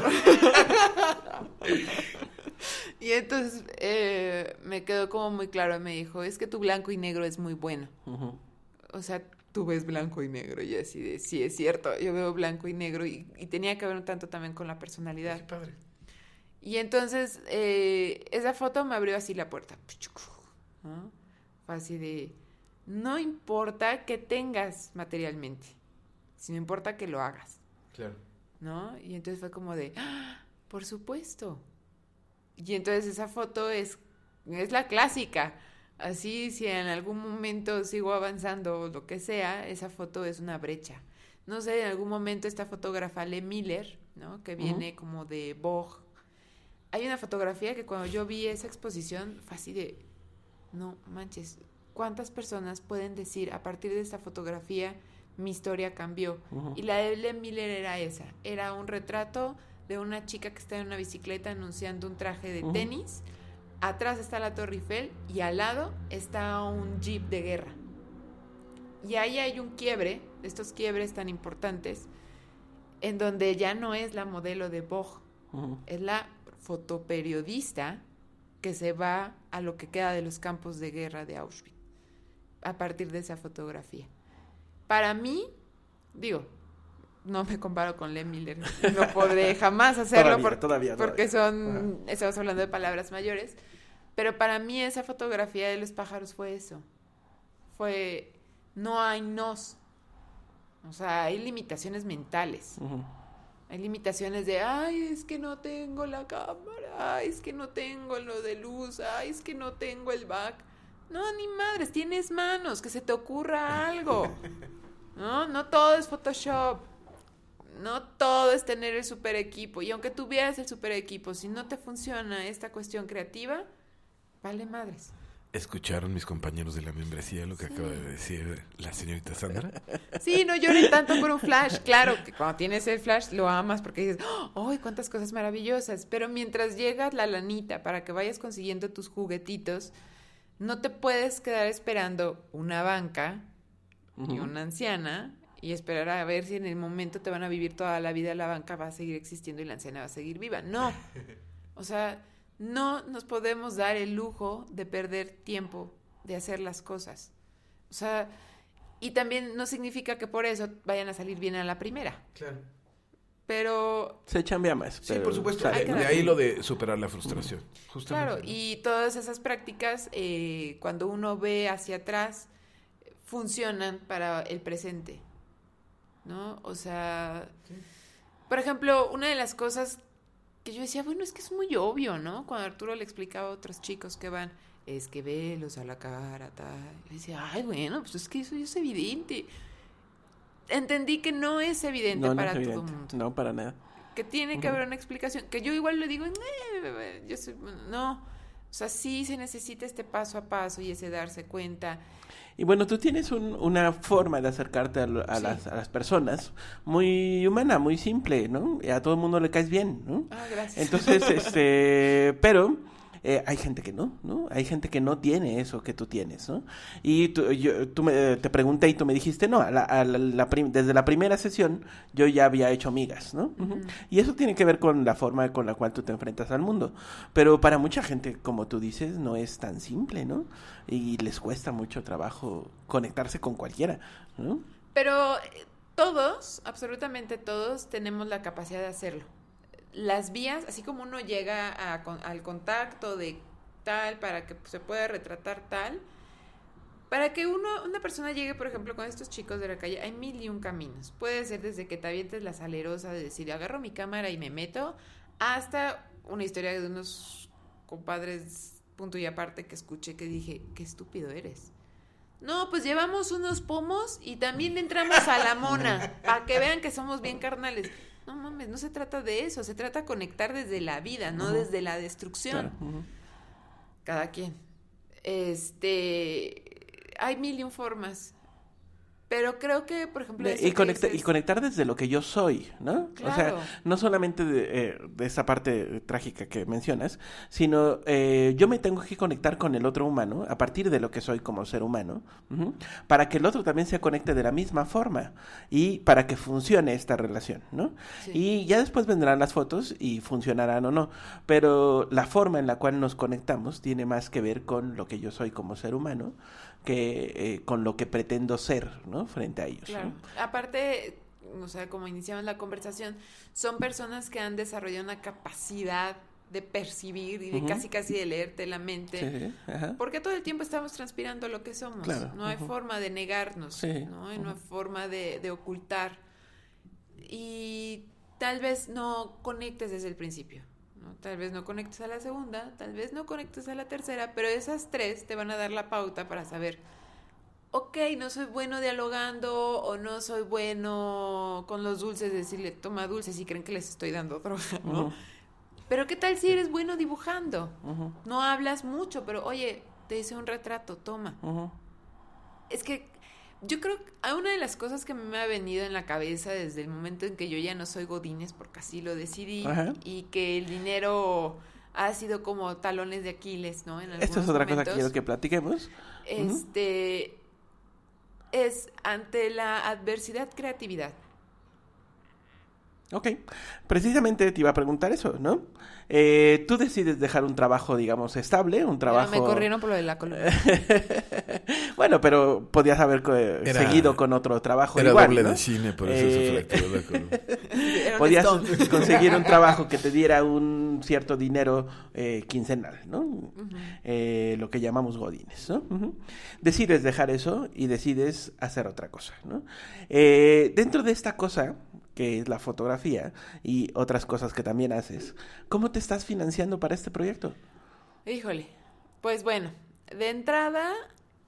y entonces eh, me quedó como muy claro, me dijo, es que tu blanco y negro es muy bueno. Ujú. O sea, tú ves blanco y negro y así de, sí, es cierto, yo veo blanco y negro y, y tenía que ver un tanto también con la personalidad. Qué padre. Y entonces eh, esa foto me abrió así la puerta. ¿no? Fue así de, no importa que tengas materialmente, sino importa que lo hagas, Claro. ¿no? Y entonces fue como de, ¡Ah! por supuesto. Y entonces esa foto es, es la clásica. Así, si en algún momento sigo avanzando o lo que sea, esa foto es una brecha. No sé, en algún momento esta fotógrafa Le Miller, ¿no? Que viene como de Vogue. Hay una fotografía que cuando yo vi esa exposición fue así de, no manches, ¿cuántas personas pueden decir a partir de esta fotografía mi historia cambió? Y la de Le Miller era esa, era un retrato de una chica que está en una bicicleta anunciando un traje de tenis. Atrás está la Torre Eiffel y al lado está un jeep de guerra. Y ahí hay un quiebre, estos quiebres tan importantes, en donde ya no es la modelo de Vogue, es la fotoperiodista que se va a lo que queda de los campos de guerra de Auschwitz a partir de esa fotografía. Para mí, digo, no me comparo con Len Miller, no podré jamás hacerlo Todavía, por- todavía, porque todavía. son, estamos hablando de palabras mayores, pero para mí esa fotografía de los pájaros fue eso, fue, no hay nos, o sea, hay limitaciones mentales. Hay limitaciones de, ay, es que no tengo la cámara, ay, es que no tengo lo de luz, ay, es que no tengo el back. No, ni madres, tienes manos, que se te ocurra algo. No, no todo es Photoshop. No todo es tener el super equipo. Y aunque tuvieras el super equipo, si no te funciona esta cuestión creativa, vale madres. ¿Escucharon mis compañeros de la membresía lo que acaba de decir la señorita Sandra? Sí, no lloren tanto por un flash. Claro que cuando tienes el flash lo amas porque dices, ¡ay, cuántas cosas maravillosas! Pero mientras llega la lanita para que vayas consiguiendo tus juguetitos, no te puedes quedar esperando una banca y una anciana y esperar a ver si en el momento te van a vivir toda la vida la banca va a seguir existiendo y la anciana va a seguir viva. No. O sea, no nos podemos dar el lujo de perder tiempo de hacer las cosas. O sea, y también no significa que por eso vayan a salir bien a la primera. Claro. Pero Se chambea más. Sí, por supuesto. sale, De, ¿no? de ahí lo de superar la frustración. Justamente. Claro, y todas esas prácticas, eh, cuando uno ve hacia atrás, funcionan para el presente, ¿no? O sea, por ejemplo, una de las cosas que yo decía, bueno, es que es muy obvio, ¿no? Cuando Arturo le explicaba a otros chicos que van, es que velos a la cara, tal. Y decía, ay, bueno, pues es que eso ya es evidente. Entendí que no es evidente No, no para es todo el mundo No, para nada. que tiene que haber una explicación. Que yo igual le digo, "Eh, yo soy- no. O sea, sí se necesita este paso a paso y ese darse cuenta. Y bueno, tú tienes un- una forma de acercarte a, a Sí. las, a las personas muy humana, muy simple, ¿no? Y a todo el mundo le caes bien, ¿no? Ah, gracias. Entonces, este, pero eh, hay gente que no, ¿no? Hay gente que no tiene eso que tú tienes, ¿no? Y tú, yo, tú me, te pregunté y tú me dijiste, no, a la- a la- la prim- desde la primera sesión yo ya había hecho migas, ¿no? Y eso tiene que ver con la forma con la cual tú te enfrentas al mundo. Pero para mucha gente, como tú dices, no es tan simple, ¿no? Y les cuesta mucho trabajo conectarse con cualquiera, ¿no? Pero eh, todos, absolutamente todos, tenemos la capacidad de hacerlo. Las vías, así como uno llega a con- al contacto de tal para que se pueda retratar tal, para que uno, una persona llegue, por ejemplo, con estos chicos de la calle, hay mil y un caminos. Puede ser desde que te avientes la salerosa de decir, agarro mi cámara y me meto, hasta una historia de unos compadres, punto y aparte, que escuché que dije, qué estúpido eres. No, pues llevamos unos pomos y también le entramos a la mona, para que vean que somos bien carnales. No mames, no se trata de eso, se trata de conectar desde la vida, no desde la destrucción. Claro. Cada quien. Este, hay mil y un formas. Pero creo que, por ejemplo, y, conectar desde lo que yo soy, ¿no? O sea, Claro. no solamente de, eh, de esa parte trágica que mencionas, sino eh, yo me tengo que conectar con el otro humano a partir de lo que soy como ser humano, para que el otro también se conecte de la misma forma y para que funcione esta relación, ¿no? Sí. Y ya después vendrán las fotos y funcionarán o no, pero la forma en la cual nos conectamos tiene más que ver con lo que yo soy como ser humano que eh, con lo que pretendo ser, ¿no? Frente a ellos. Claro. ¿no? Aparte, o sea, como iniciamos la conversación, son personas que han desarrollado una capacidad de percibir y de casi casi de leerte la mente. Sí, sí, ajá. Porque todo el tiempo estamos transpirando lo que somos. Claro, No hay forma de negarnos, Sí, ¿no? Y no hay forma de, de ocultar. Y tal vez no conectes desde el principio. Tal vez no conectes a la segunda, tal vez no conectes a la tercera, pero esas tres te van a dar la pauta para saber, ok, no soy bueno dialogando o no soy bueno con los dulces, decirle, toma dulces y creen que les estoy dando droga, ¿no? Pero ¿qué tal si eres bueno dibujando? No hablas mucho, pero oye, te hice un retrato, toma. Es que yo creo que una de las cosas que me ha venido en la cabeza desde el momento en que yo ya no soy Godines, porque así lo decidí, Ajá. y que el dinero ha sido como talones de Aquiles, ¿no? En Esta es otra cosa que quiero que platiquemos. Este es ante la adversidad creatividad. Ok, precisamente te iba a preguntar eso, ¿no? Eh, tú decides dejar un trabajo, digamos, estable, un trabajo... Me corrieron por lo de la columna. bueno, pero podías haber eh, Era- seguido con otro trabajo Era igual, doble ¿no? de cine, por eso Eh, se fracturó la columna. Podías conseguir un trabajo que te diera un cierto dinero eh, quincenal, ¿no? Eh, lo que llamamos godines, ¿no? Decides dejar eso y decides hacer otra cosa, ¿no? Eh, dentro de esta cosa, que es la fotografía y otras cosas que también haces, ¿cómo te estás financiando para este proyecto? Híjole. Pues bueno, de entrada...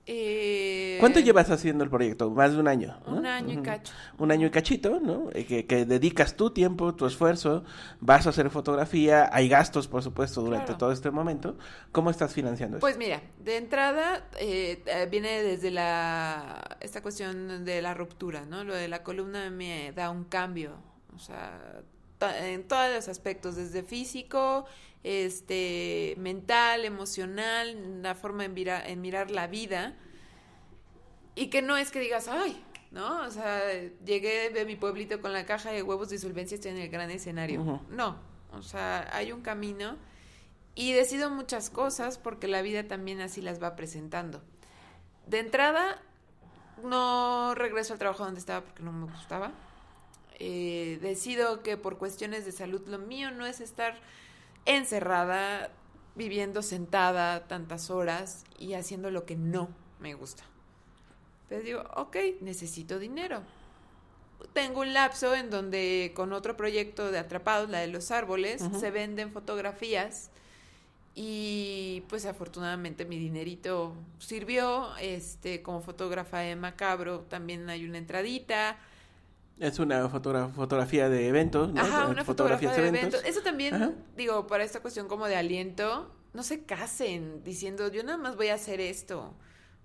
eh, ¿Cuánto llevas haciendo el proyecto? Más de un año. ¿no? Un año y cacho. Un año y cachito, ¿no? Eh, que, que dedicas tu tiempo, tu esfuerzo, vas a hacer fotografía, hay gastos, por supuesto, durante Claro. todo este momento. ¿Cómo estás financiando Pues mira, de entrada eh, eh, viene desde la esta cuestión de la ruptura, ¿no? Lo de la columna me da un cambio, o sea, en todos los aspectos, desde físico, este, mental, emocional, la forma en, vira- en mirar la vida y que no es que digas, ay, ¿no? O sea, llegué de mi pueblito con la caja de huevos de solvencia, estoy en el gran escenario. No, o sea, hay un camino y decido muchas cosas porque la vida también así las va presentando. De entrada, no regreso al trabajo donde estaba porque no me gustaba. Eh, decido que por cuestiones de salud lo mío no es estar encerrada, viviendo sentada tantas horas y haciendo lo que no me gusta. Entonces digo, ok, necesito dinero. Tengo un lapso en donde con otro proyecto de Atrapados, la de los árboles, se venden fotografías y pues afortunadamente mi dinerito sirvió. Este, como fotógrafa de Macabro también hay una entradita. Es una fotogra- fotografía de eventos, ¿no? Ajá, Eh, una fotografía de eventos. Eso también, Ajá. digo, para esta cuestión como de aliento, no se casen diciendo, yo nada más voy a hacer esto.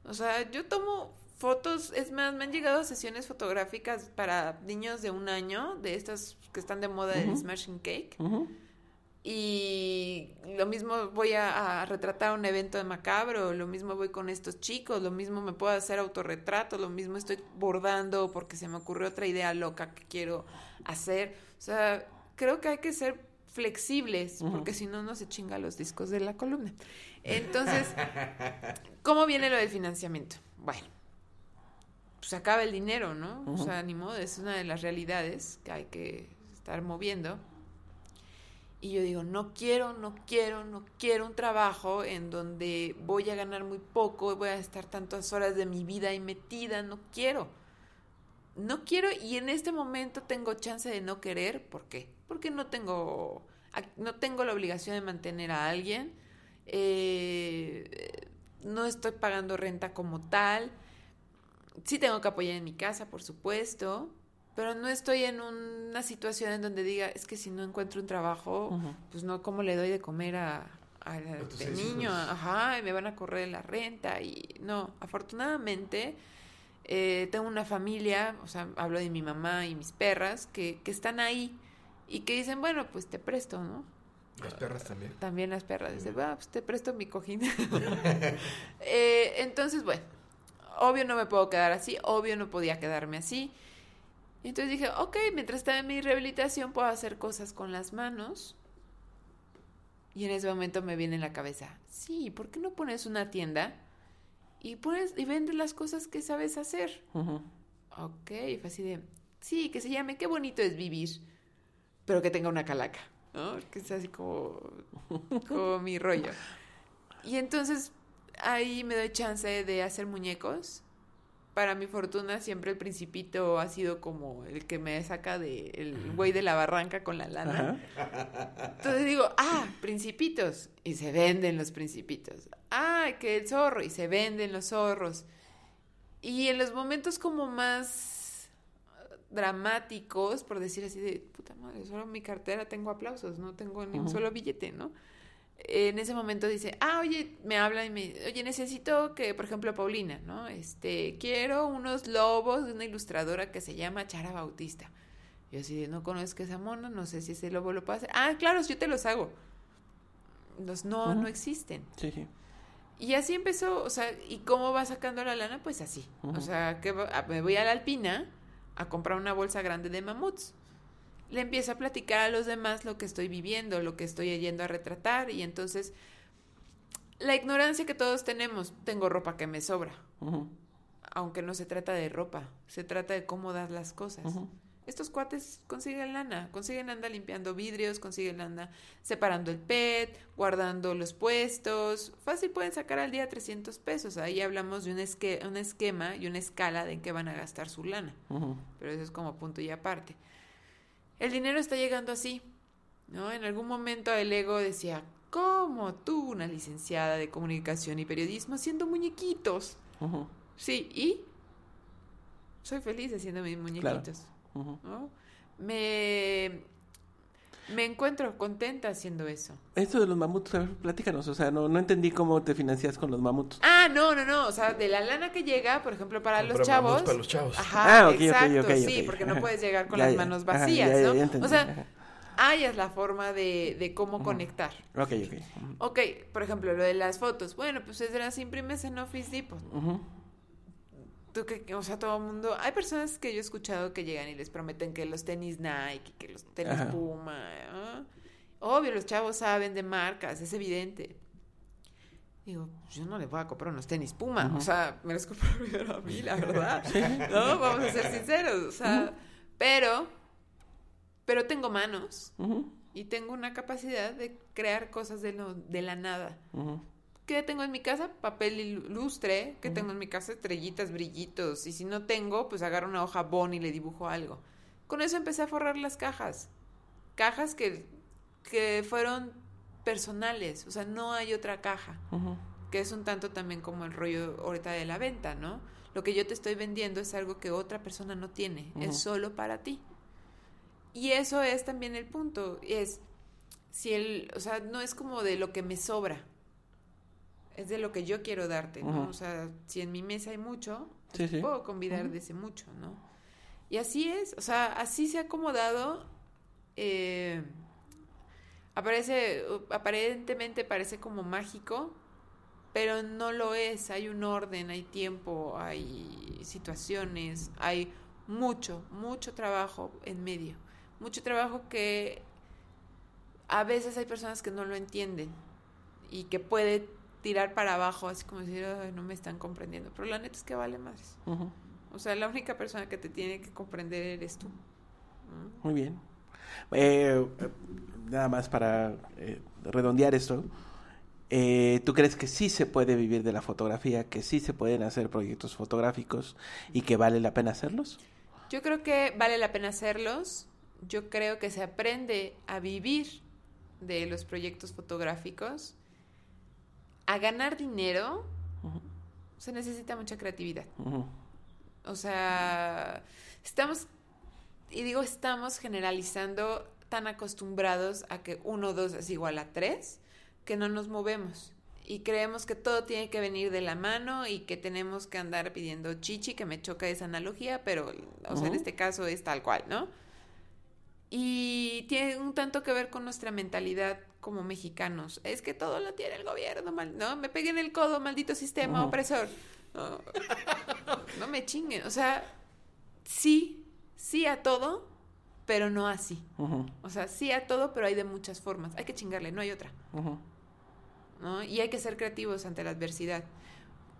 O sea, yo tomo fotos, es más, me han llegado sesiones fotográficas para niños de un año, de estas que están de moda del Smashing Cake. Y lo mismo voy a, a, retratar un evento de macabro, lo mismo voy con estos chicos, lo mismo me puedo hacer autorretrato, lo mismo estoy bordando porque se me ocurrió otra idea loca que quiero hacer. O sea, creo que hay que ser flexibles, porque si no, no se chinga los discos de la columna. Entonces, ¿cómo viene lo del financiamiento? Bueno, pues acaba el dinero, ¿no? O sea, ni modo, es una de las realidades que hay que estar moviendo. Y yo digo, no quiero, no quiero, no quiero un trabajo en donde voy a ganar muy poco, voy a estar tantas horas de mi vida ahí metida, no quiero. No quiero y en este momento tengo chance de no querer, ¿por qué? Porque no tengo, no tengo la obligación de mantener a alguien, eh, no estoy pagando renta como tal, sí tengo que apoyar en mi casa, por supuesto, pero no estoy en una situación en donde diga, es que si no encuentro un trabajo, pues no, ¿cómo le doy de comer a, a, niño? Ajá, y me van a correr la renta y no, afortunadamente eh, tengo una familia, o sea, hablo de mi mamá y mis perras, que, que están ahí y que dicen, bueno, pues te presto, ¿no? Las perras también. También las perras. Dicen, bueno, pues te presto mi cojín. eh, entonces, bueno, obvio no me puedo quedar así, obvio no podía quedarme así. Y entonces dije, ok, mientras está en mi rehabilitación puedo hacer cosas con las manos. Y en ese momento me viene en la cabeza, sí, ¿por qué no pones una tienda y pones y vendes las cosas que sabes hacer? Ok, fue así de, sí, que se llame Qué bonito es vivir, pero que tenga una calaca, ¿no? Que sea así como, como mi rollo. Y entonces ahí me doy chance de hacer muñecos para mi fortuna siempre el principito ha sido como el que me saca de el güey de la barranca con la lana. Entonces digo, ah, principitos y se venden los principitos. Ah, que el zorro y se venden los zorros. Y en los momentos como más dramáticos, por decir así de puta madre, solo en mi cartera tengo aplausos, no tengo ni un solo billete, ¿no? En ese momento dice, ah, oye, me habla y me, oye, necesito que, por ejemplo, Paulina, ¿no? Este, quiero unos lobos de una ilustradora que se llama Chara Bautista. Yo así no conozco esa mona, no sé si ese lobo lo puede hacer. Ah, claro, yo te los hago. Los no, no existen. Sí, sí. Y así empezó, o sea, ¿y cómo va sacando la lana? Pues así. O sea, que me voy a la alpina a comprar una bolsa grande de mamuts le empiezo a platicar a los demás lo que estoy viviendo, lo que estoy yendo a retratar y entonces la ignorancia que todos tenemos, tengo ropa que me sobra, aunque no se trata de ropa, se trata de cómo das las cosas. Estos cuates consiguen lana, consiguen anda limpiando vidrios, consiguen anda separando el PET, guardando los puestos. Fácil pueden sacar al día 300 pesos. Ahí hablamos de un, un esquema y una escala de en qué van a gastar su lana. Pero eso es como punto y aparte el dinero está llegando así, ¿no? En algún momento el ego decía, ¿cómo tú, una licenciada de comunicación y periodismo, haciendo muñequitos? Sí, y soy feliz haciendo mis muñequitos. ¿no? Me, me encuentro contenta haciendo eso. Esto de los mamuts, a ver, platícanos, o sea, no, no entendí cómo te financias con los mamuts. Ah, no, no, no, o sea, de la lana que llega, por ejemplo, para los chavos. para los chavos. Ajá, ah, exacto, sí, porque no puedes llegar con las manos vacías, ¿no? o sea, ahí es la forma de, de cómo conectar. Ok, ok. Ok, por ejemplo, lo de las fotos. Bueno, pues es de las imprimes en Office Depot. Tú que, o sea, todo el mundo, hay personas que yo he escuchado que llegan y les prometen que los tenis Nike, que los tenis Puma, ¿ah? obvio, los chavos saben de marcas, es evidente. Digo, yo no les voy a comprar unos tenis Puma, o sea, me los compro primero a mí, la verdad, ¿no? Vamos a ser sinceros, o sea, pero, pero tengo manos y tengo una capacidad de crear cosas de, de la nada. ¿Qué tengo en mi casa? Papel ilustre. ¿Qué tengo en mi casa? Estrellitas, brillitos. Y si no tengo, pues agarro una hoja bon y le dibujo algo. Con eso empecé a forrar las cajas. Cajas que, que fueron personales. O sea, no hay otra caja. Que es un tanto también como el rollo ahorita de la venta, ¿no? Lo que yo te estoy vendiendo es algo que otra persona no tiene. Es solo para ti. Y eso es también el punto. Es, si el, o sea, no es como de lo que me sobra es de lo que yo quiero darte, ¿no? O sea, si en mi mesa hay mucho, pues Sí, te sí. puedo convidar de ese mucho, ¿no? Y así es, o sea, así se ha acomodado. eh, aparece, aparentemente parece como mágico, pero no lo es. Hay un orden, hay tiempo, hay situaciones, hay mucho, mucho trabajo en medio. Mucho trabajo que a veces hay personas que no lo entienden y que puede tirar para abajo, así como decir, "Ay, no me están comprendiendo. Pero la neta es que vale madres. Ujú. O sea, la única persona que te tiene que comprender eres tú. Muy bien. Eh, nada más para eh, redondear esto. eh, ¿Tú crees que sí se puede vivir de la fotografía, que sí se pueden hacer proyectos fotográficos y que vale la pena hacerlos? Yo creo que vale la pena hacerlos. Yo creo que se aprende a vivir de los proyectos fotográficos. A ganar dinero se necesita mucha creatividad. O sea, estamos, y digo estamos generalizando tan acostumbrados a que uno, dos es igual a tres, que no nos movemos. Y creemos que todo tiene que venir de la mano y que tenemos que andar pidiendo chichi, que me choca esa analogía, pero, o sea, en este caso es tal cual, ¿no? Y tiene un tanto que ver con nuestra mentalidad como mexicanos. Es que todo lo tiene el gobierno, mal- ¿no? Me peguen el codo, maldito sistema opresor. No, no me chinguen. O sea, sí, sí a todo, pero no así. O sea, sí a todo, pero hay de muchas formas. Hay que chingarle, no hay otra. Y hay que ser creativos ante la adversidad.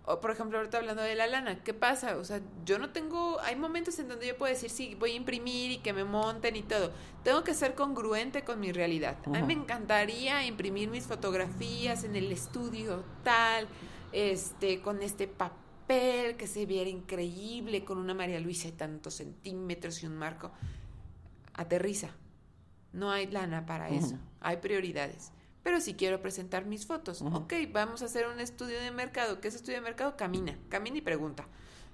O, por ejemplo, ahorita hablando de la lana, ¿qué pasa? O sea, yo no tengo, hay momentos en donde yo puedo decir, sí, voy a imprimir y que me monten y todo. Tengo que ser congruente con mi realidad. A mí me encantaría imprimir mis fotografías en el estudio tal, este, con este papel que se viera increíble, con una María Luisa de tantos centímetros y un marco. Aterriza. No hay lana para eso. Hay prioridades. Pero si quiero presentar mis fotos, Ujú. ok, vamos a hacer un estudio de mercado. ¿Qué es estudio de mercado? Camina, camina y pregunta.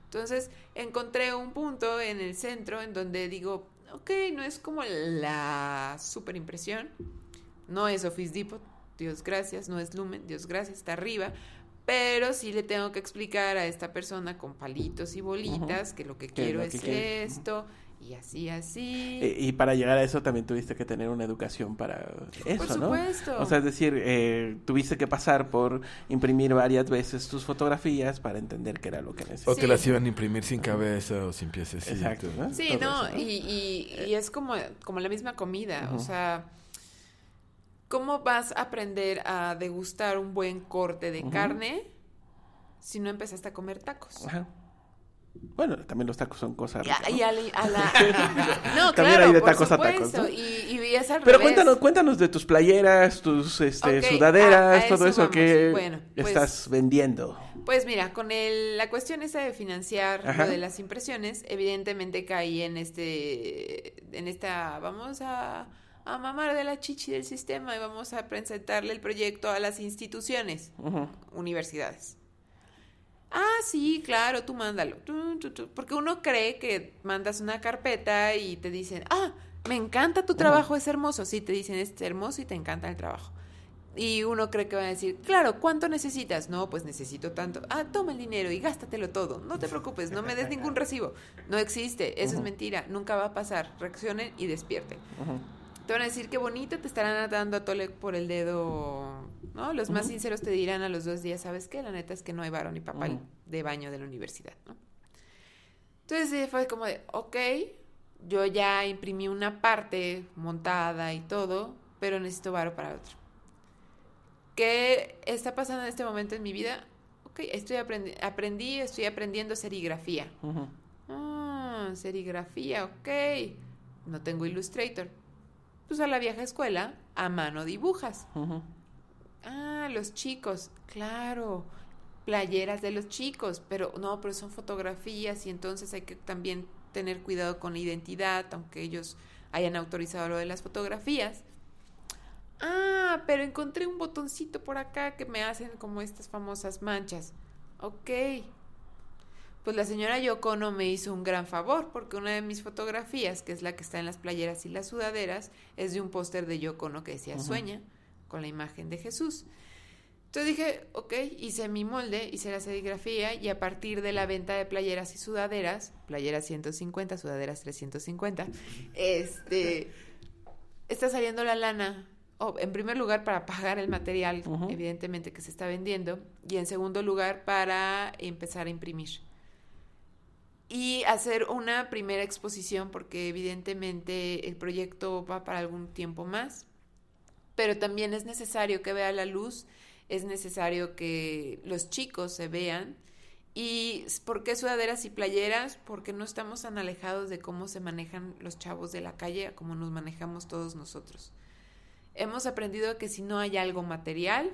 Entonces encontré un punto en el centro en donde digo, ok, no es como la super impresión, no es Office Depot, Dios gracias, no es Lumen, Dios gracias, está arriba, pero sí le tengo que explicar a esta persona con palitos y bolitas que lo que quiero lo que es esto y así, así. Eh, Y para llegar a eso también tuviste que tener una educación para eso, Por ¿no? supuesto. O sea, es decir, eh, tuviste que pasar por imprimir varias veces tus fotografías para entender qué era lo que O necesitabas. Sí. te las iban a imprimir sin cabeza o sin piececitos. Exacto, ¿no? Sí, Todo no, eso, ¿no? Y, y, y es como, como la misma comida, o sea, ¿cómo vas a aprender a degustar un buen corte de carne si no empezaste a comer tacos? Ajá. Bueno, también los tacos son cosas ricas, ¿no? y a la- a la- No, También claro, hay de por tacos a tacos, supuesto, ¿no? y, y es al Pero revés. cuéntanos, cuéntanos de tus playeras, tus este, sudaderas, a- todo eso que. Bueno, pues- estás vendiendo. Pues mira, con el, la cuestión esa de financiar Ajá. lo de las impresiones, evidentemente caí en este, en esta, vamos a, a mamar de la chichi del sistema y vamos a presentarle el proyecto a las instituciones, universidades. Ah, sí, claro, tú mándalo. Porque uno cree que mandas una carpeta y te dicen, ah, me encanta tu trabajo, es hermoso. Sí, te dicen, es hermoso y te encanta el trabajo. Y uno cree que van a decir, claro, ¿cuánto necesitas? No, pues necesito tanto. Ah, toma el dinero y gástatelo todo. No te preocupes, no me des ningún recibo. No existe, eso es mentira, nunca va a pasar. Reaccionen y despierten. Te van a decir qué bonito, te estarán dando a tole por el dedo, ¿no? Los más sinceros te dirán a los dos días, ¿sabes qué? La neta es que no hay varón ni Ujú. de baño de la universidad, ¿no? Entonces fue como de, ok, yo ya imprimí una parte montada y todo, pero necesito varo para otro. ¿Qué está pasando en este momento en mi vida? Ok, estoy aprendi aprendí, estoy aprendiendo serigrafía. Ah, serigrafía, ok. No tengo Illustrator. Pues a la vieja escuela, a mano dibujas. Ah, los chicos, claro. Playeras de los chicos, pero no, pero son fotografías y entonces hay que también tener cuidado con la identidad, aunque ellos hayan autorizado lo de las fotografías. Ah, pero encontré un botoncito por acá que me hacen como estas famosas manchas. Ok. Pues la señora Yoko Ono me hizo un gran favor porque una de mis fotografías, que es la que está en las playeras y las sudaderas, es de un póster de Yoko Ono que decía. Sueña, con la imagen de Jesús. Entonces dije, ok, hice mi molde, hice la serigrafía y a partir de la venta de playeras y sudaderas, playeras 150, sudaderas 350, este, está saliendo la lana, oh, en primer lugar para pagar el material, evidentemente, que se está vendiendo, y en segundo lugar para empezar a imprimir. Y hacer una primera exposición, porque evidentemente el proyecto va para algún tiempo más, pero también es necesario que vea la luz, es necesario que los chicos se vean. ¿Y por qué sudaderas y playeras? Porque no estamos tan alejados de cómo se manejan los chavos de la calle a cómo nos manejamos todos nosotros. Hemos aprendido que si no hay algo material,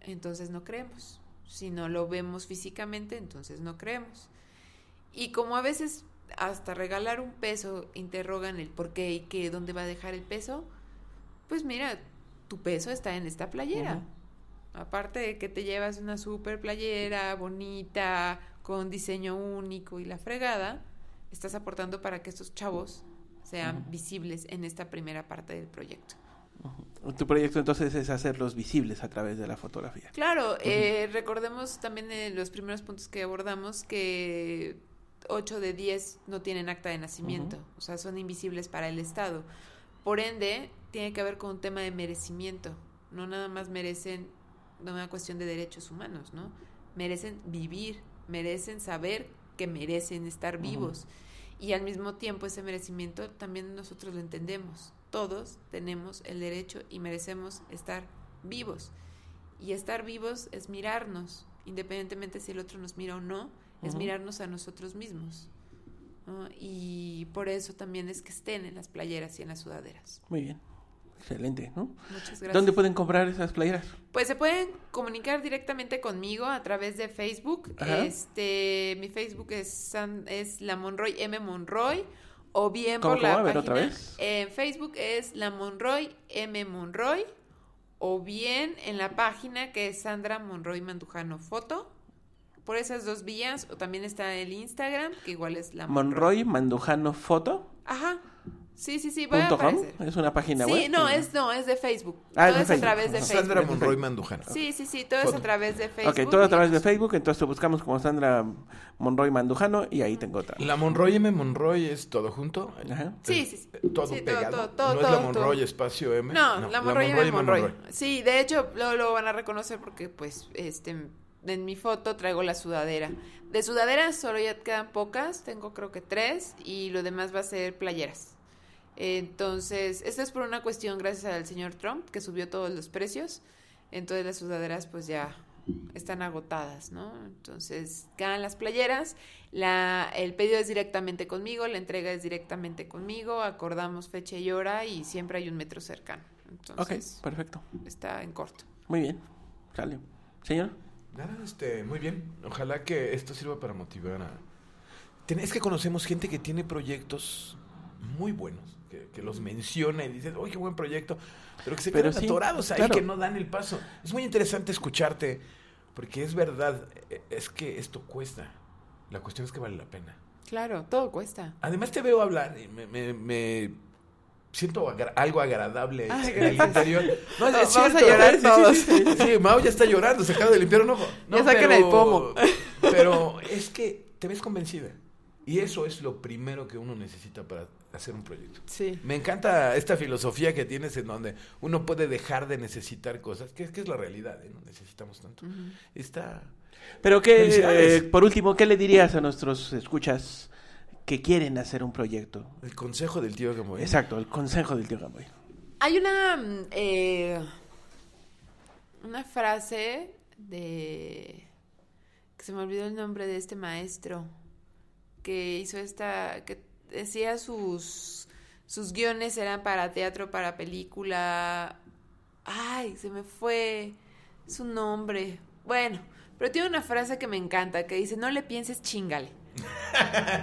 entonces no creemos. Si no lo vemos físicamente, entonces no creemos. Y como a veces hasta regalar un peso interrogan el por qué y qué, dónde va a dejar el peso, pues mira, tu peso está en esta playera. Aparte de que te llevas una super playera bonita, con diseño único y la fregada, estás aportando para que estos chavos sean visibles en esta primera parte del proyecto. Tu proyecto entonces es hacerlos visibles a través de la fotografía. Claro, eh, recordemos también en los primeros puntos que abordamos que 8 de 10 no tienen acta de nacimiento, o sea, son invisibles para el Estado. Por ende, tiene que ver con un tema de merecimiento. No nada más merecen no una cuestión de derechos humanos, ¿no? Merecen vivir, merecen saber que merecen estar vivos. Y al mismo tiempo ese merecimiento también nosotros lo entendemos. Todos tenemos el derecho y merecemos estar vivos. Y estar vivos es mirarnos, independientemente si el otro nos mira o no, es mirarnos a nosotros mismos. ¿no? Y por eso también es que estén en las playeras y en las sudaderas. Muy bien. Excelente, ¿no? Muchas gracias. ¿Dónde pueden comprar esas playeras? Pues se pueden comunicar directamente conmigo a través de Facebook. Ajá. Este, mi Facebook es, San- es la Monroy M Monroy o bien ¿Cómo, por la cómo? A ver, página. otra vez. En Facebook es la Monroy M Monroy o bien en la página que es Sandra Monroy Mandujano Foto. Por esas dos vías o también está el Instagram que igual es la Monroy Mandujano Foto. Ajá. Sí, sí, sí, va a punto com. aparecer. Es una página Sí, web. no, es no, es de Facebook. Ah, es todo es, Facebook. a través de Ajá. Facebook. Sandra Monroy Mandujano. Sí, sí, sí, todo es Foto. a través de Facebook. Ok, todo a través de Facebook, entonces te buscamos como Sandra Monroy Mandujano y ahí tengo otra. La Monroy M. Monroy es todo junto. Ajá. Sí, sí, sí. Todo Sí, todo, pegado. todo, todo, no es la todo, Monroy todo. espacio M. No, la Monroy, M. M. Monroy. Sí, de hecho lo, lo van a reconocer porque pues este en mi foto traigo la sudadera. De sudaderas solo ya quedan pocas, tengo creo que tres y lo demás va a ser playeras. Entonces, esto es por una cuestión gracias al señor Trump que subió todos los precios. Entonces las sudaderas pues ya están agotadas, ¿no? Entonces quedan las playeras, la, el pedido es directamente conmigo, la entrega es directamente conmigo, acordamos fecha y hora y siempre hay un metro cercano. Ok, Entonces perfecto. está en corto. Muy bien. Sale. Señor. Nada, este, muy bien. Ojalá que esto sirva para motivar a... Ten- Es que conocemos gente que tiene proyectos muy buenos, que, que los menciona y dices, oye, qué buen proyecto, pero que se Pero quedan sí, atorados ahí, claro. que no dan el paso. Es muy interesante escucharte, porque es verdad, eh, es que esto cuesta. La cuestión es que vale la pena. Claro, todo cuesta. Además te veo hablar y me, me- me siento agra- algo agradable Ay, en el interior. No, Vamos es a cierto. llorar Sí, sí, todos. Sí, sí, sí, Mau ya está llorando, se acaba de limpiar un ojo. Ya saquen el pomo. Pero es que te ves convencida. Y eso es lo primero que uno necesita para hacer un proyecto. Sí. Me encanta esta filosofía que tienes en donde uno puede dejar de necesitar cosas, que, que es la realidad, ¿eh? no necesitamos tanto. Está... Pero que, eh, por último, ¿qué le dirías a nuestros escuchas que quieren hacer un proyecto? El consejo del tío Gamboy. Exacto, el consejo del tío Gamboy. Hay una mm, eh, una frase de que se me olvidó el nombre de este maestro que hizo esta que decía sus sus guiones eran para teatro, para película. Ay, se me fue su nombre. Bueno, pero tiene una frase que me encanta que dice, "No le pienses, chingale."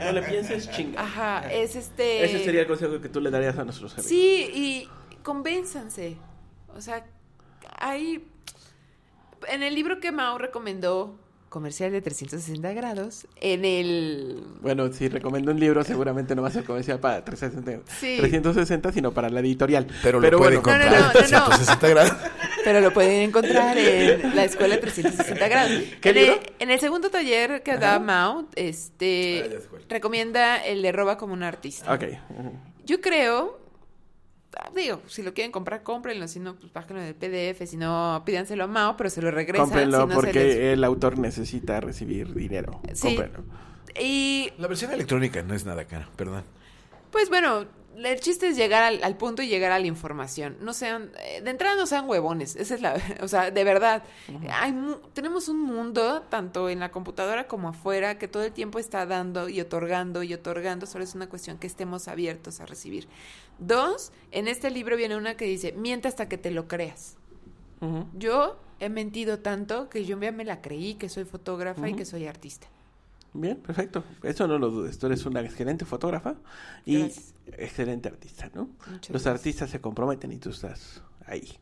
No le pienses chinga. Ajá, es este Ese sería el consejo que tú le darías a nuestros amigos. Sí, y convénzanse. O sea, hay... En el libro que Mao recomendó, Comercial de 360 grados, en el... Bueno, si recomiendo un libro, seguramente no va a ser comercial para 360, Sí. 360 sino para la editorial. Pero, lo bueno, pueden No, no, comprar no, en no, no. 360 grados. Pero lo pueden encontrar en la escuela 360 grados. ¿Qué en, libro? El, en el segundo taller que da Mao, Ah, este cuál. recomienda el de roba como un artista. Ok. Yo creo, ah, digo, si lo quieren comprar, cómprenlo, si no, pues bájenlo del PDF, si no, pídanselo a Mao, pero se lo regresan. Cómprenlo si no se porque les- el autor necesita recibir dinero. Sí. Cómprenlo. Y La versión electrónica no es nada cara, perdón. Pues bueno, el chiste es llegar al, al punto y llegar a la información. No sean, eh, de entrada no sean huevones, esa es la, o sea, de verdad. Hay tenemos un mundo, tanto en la computadora como afuera, que todo el tiempo está dando y otorgando y otorgando, solo es una cuestión que estemos abiertos a recibir. Dos, en este libro viene una que dice, miente hasta que te lo creas. Yo he mentido tanto que yo ya me la creí que soy fotógrafa y que soy artista. Bien, perfecto. Eso no lo dudes. Tú eres una excelente fotógrafa y Gracias. excelente artista, ¿no? Muchas Los gracias. artistas se comprometen y tú estás ahí.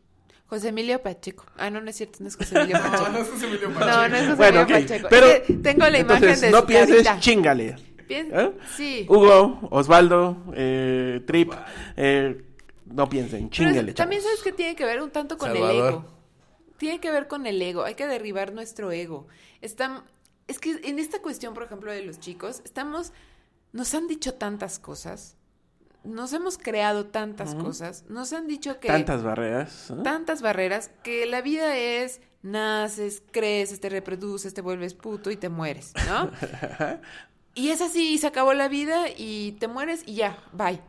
José Emilio Pacheco. Ah, no, no es cierto, no es José Emilio Pacheco. no es José Emilio No, no es José Bueno, Emilio. Pacheco. Pero Es que tengo la imagen de no pienses, chingale. Pien- ¿Eh? Sí. Hugo, Osvaldo, eh, Trip, eh, no piensen, chingale. también sabes que tiene que ver un tanto con el ego. Tiene que ver con el ego. Hay que derribar nuestro ego. Están, es que en esta cuestión, por ejemplo, de los chicos, estamos, nos han dicho tantas cosas, nos hemos creado tantas cosas, nos han dicho que Tantas barreras. ¿no? tantas barreras que la vida es naces, creces, te reproduces, te vuelves puto y te mueres, ¿no? y es así, y se acabó la vida y te mueres y ya, bye.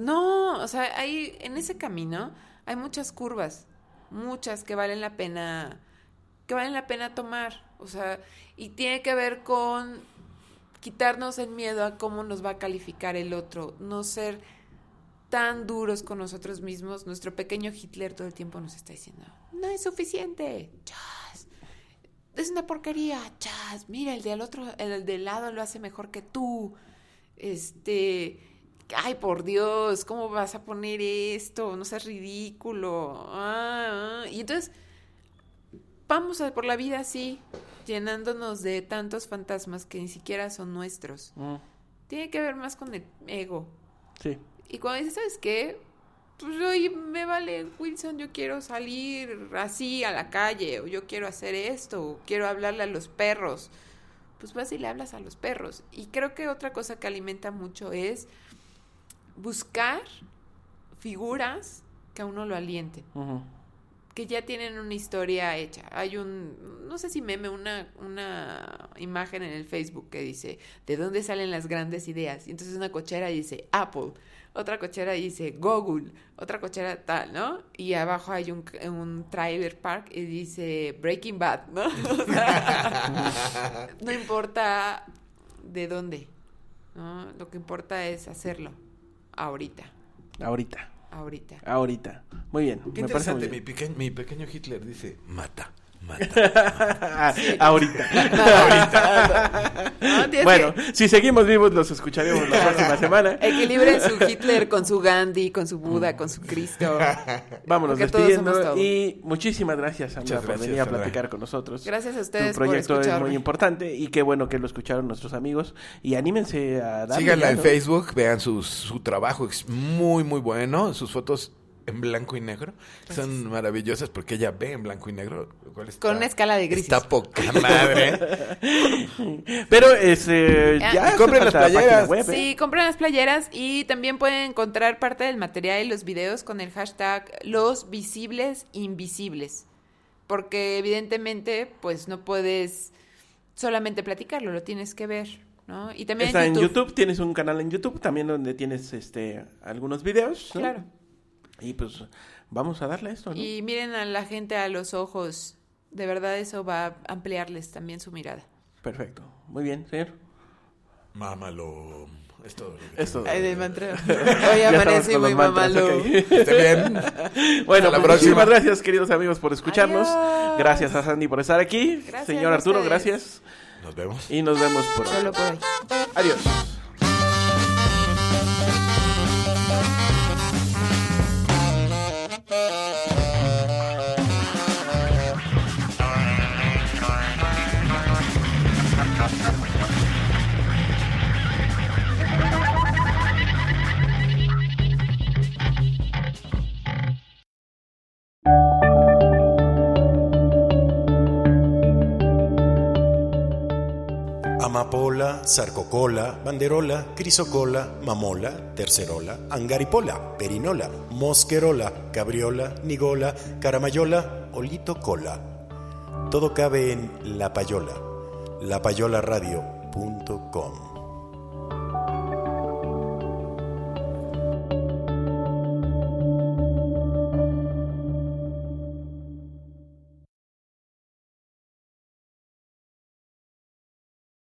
No, o sea, hay en ese camino hay muchas curvas, muchas que valen la pena que valen la pena tomar, o sea, y tiene que ver con quitarnos el miedo a cómo nos va a calificar el otro, no ser tan duros con nosotros mismos. Nuestro pequeño Hitler todo el tiempo nos está diciendo, no es suficiente, chas, es una porquería, chas, mira, el del otro, el del lado lo hace mejor que tú, este, ay, por Dios, ¿cómo vas a poner esto? No seas ridículo, ah, ah". y entonces vamos a por la vida así, llenándonos de tantos fantasmas que ni siquiera son nuestros. Mm, Tiene que ver más con el ego. sí. Y cuando dices, ¿sabes qué? Pues oye, me vale, Wilson, yo quiero salir así a la calle, o yo quiero hacer esto, o quiero hablarle a los perros. Pues vas y le hablas a los perros. Y creo que otra cosa que alimenta mucho es buscar figuras que a uno lo alienten que ya tienen una historia hecha. Hay un, no sé si meme, una, una imagen en el Facebook que dice, ¿de dónde salen las grandes ideas? Y entonces una cochera dice Apple, otra cochera dice Google, otra cochera tal, ¿no? Y abajo hay un, un trailer park y dice Breaking Bad, ¿no? No importa de dónde, ¿no? Lo que importa es hacerlo ahorita, Ahorita, ahorita. ahorita. Muy bien. Qué me parece muy interesante, mi, pequeño, mi pequeño Hitler dice, mata, mata. ahorita. No, tienes Bueno, que- si seguimos vivos, los escucharemos la próxima semana. Equilibren su Hitler con su Gandhi, con su Buda, con su Cristo. Vámonos despidiendo y muchísimas gracias Sandra por venir a platicar con nosotros. Gracias a ustedes Tu por proyecto es muy importante y qué bueno que lo escucharon nuestros amigos y anímense a darle Síganla en. Facebook, vean sus- su trabajo, es muy, muy bueno. Sus fotos en blanco y negro son maravillosas porque ella ve en blanco y negro. lo cual está- Con una escala de grises. Está poca madre. Pero este Ah, ya compren las playeras. web, ¿eh? Sí, compren las playeras y también pueden encontrar parte del material y los videos con el hashtag los visibles invisibles. Porque evidentemente, pues no puedes solamente platicarlo, lo tienes que ver, ¿no? Y también Está en en YouTube. YouTube, tienes un canal en YouTube también donde tienes este algunos videos, ¿no? Claro. Y pues vamos a darle esto, ¿no? Y miren a la gente a los ojos. De verdad eso va a ampliarles también su mirada. Perfecto. Muy bien, señor. Mámalo. Es todo. lo que Esto. Ay, mantra. Hoy amanecí muy mamalo. ok. tengo. Esté bien. Bueno, pues, próxima. muchísimas gracias, queridos amigos, por escucharnos. Adiós. Gracias a Sandy por estar aquí. Gracias Señor Arturo, gracias. Nos vemos. Y nos vemos por hoy. Solo por hoy. Adiós. Sarcocola, banderola, crisocola, mamola, tercerola, angaripola, perinola, mosquerola, cabriola, nigola, caramayola, olito cola. Todo cabe en La Payola, lapayolaradio.com.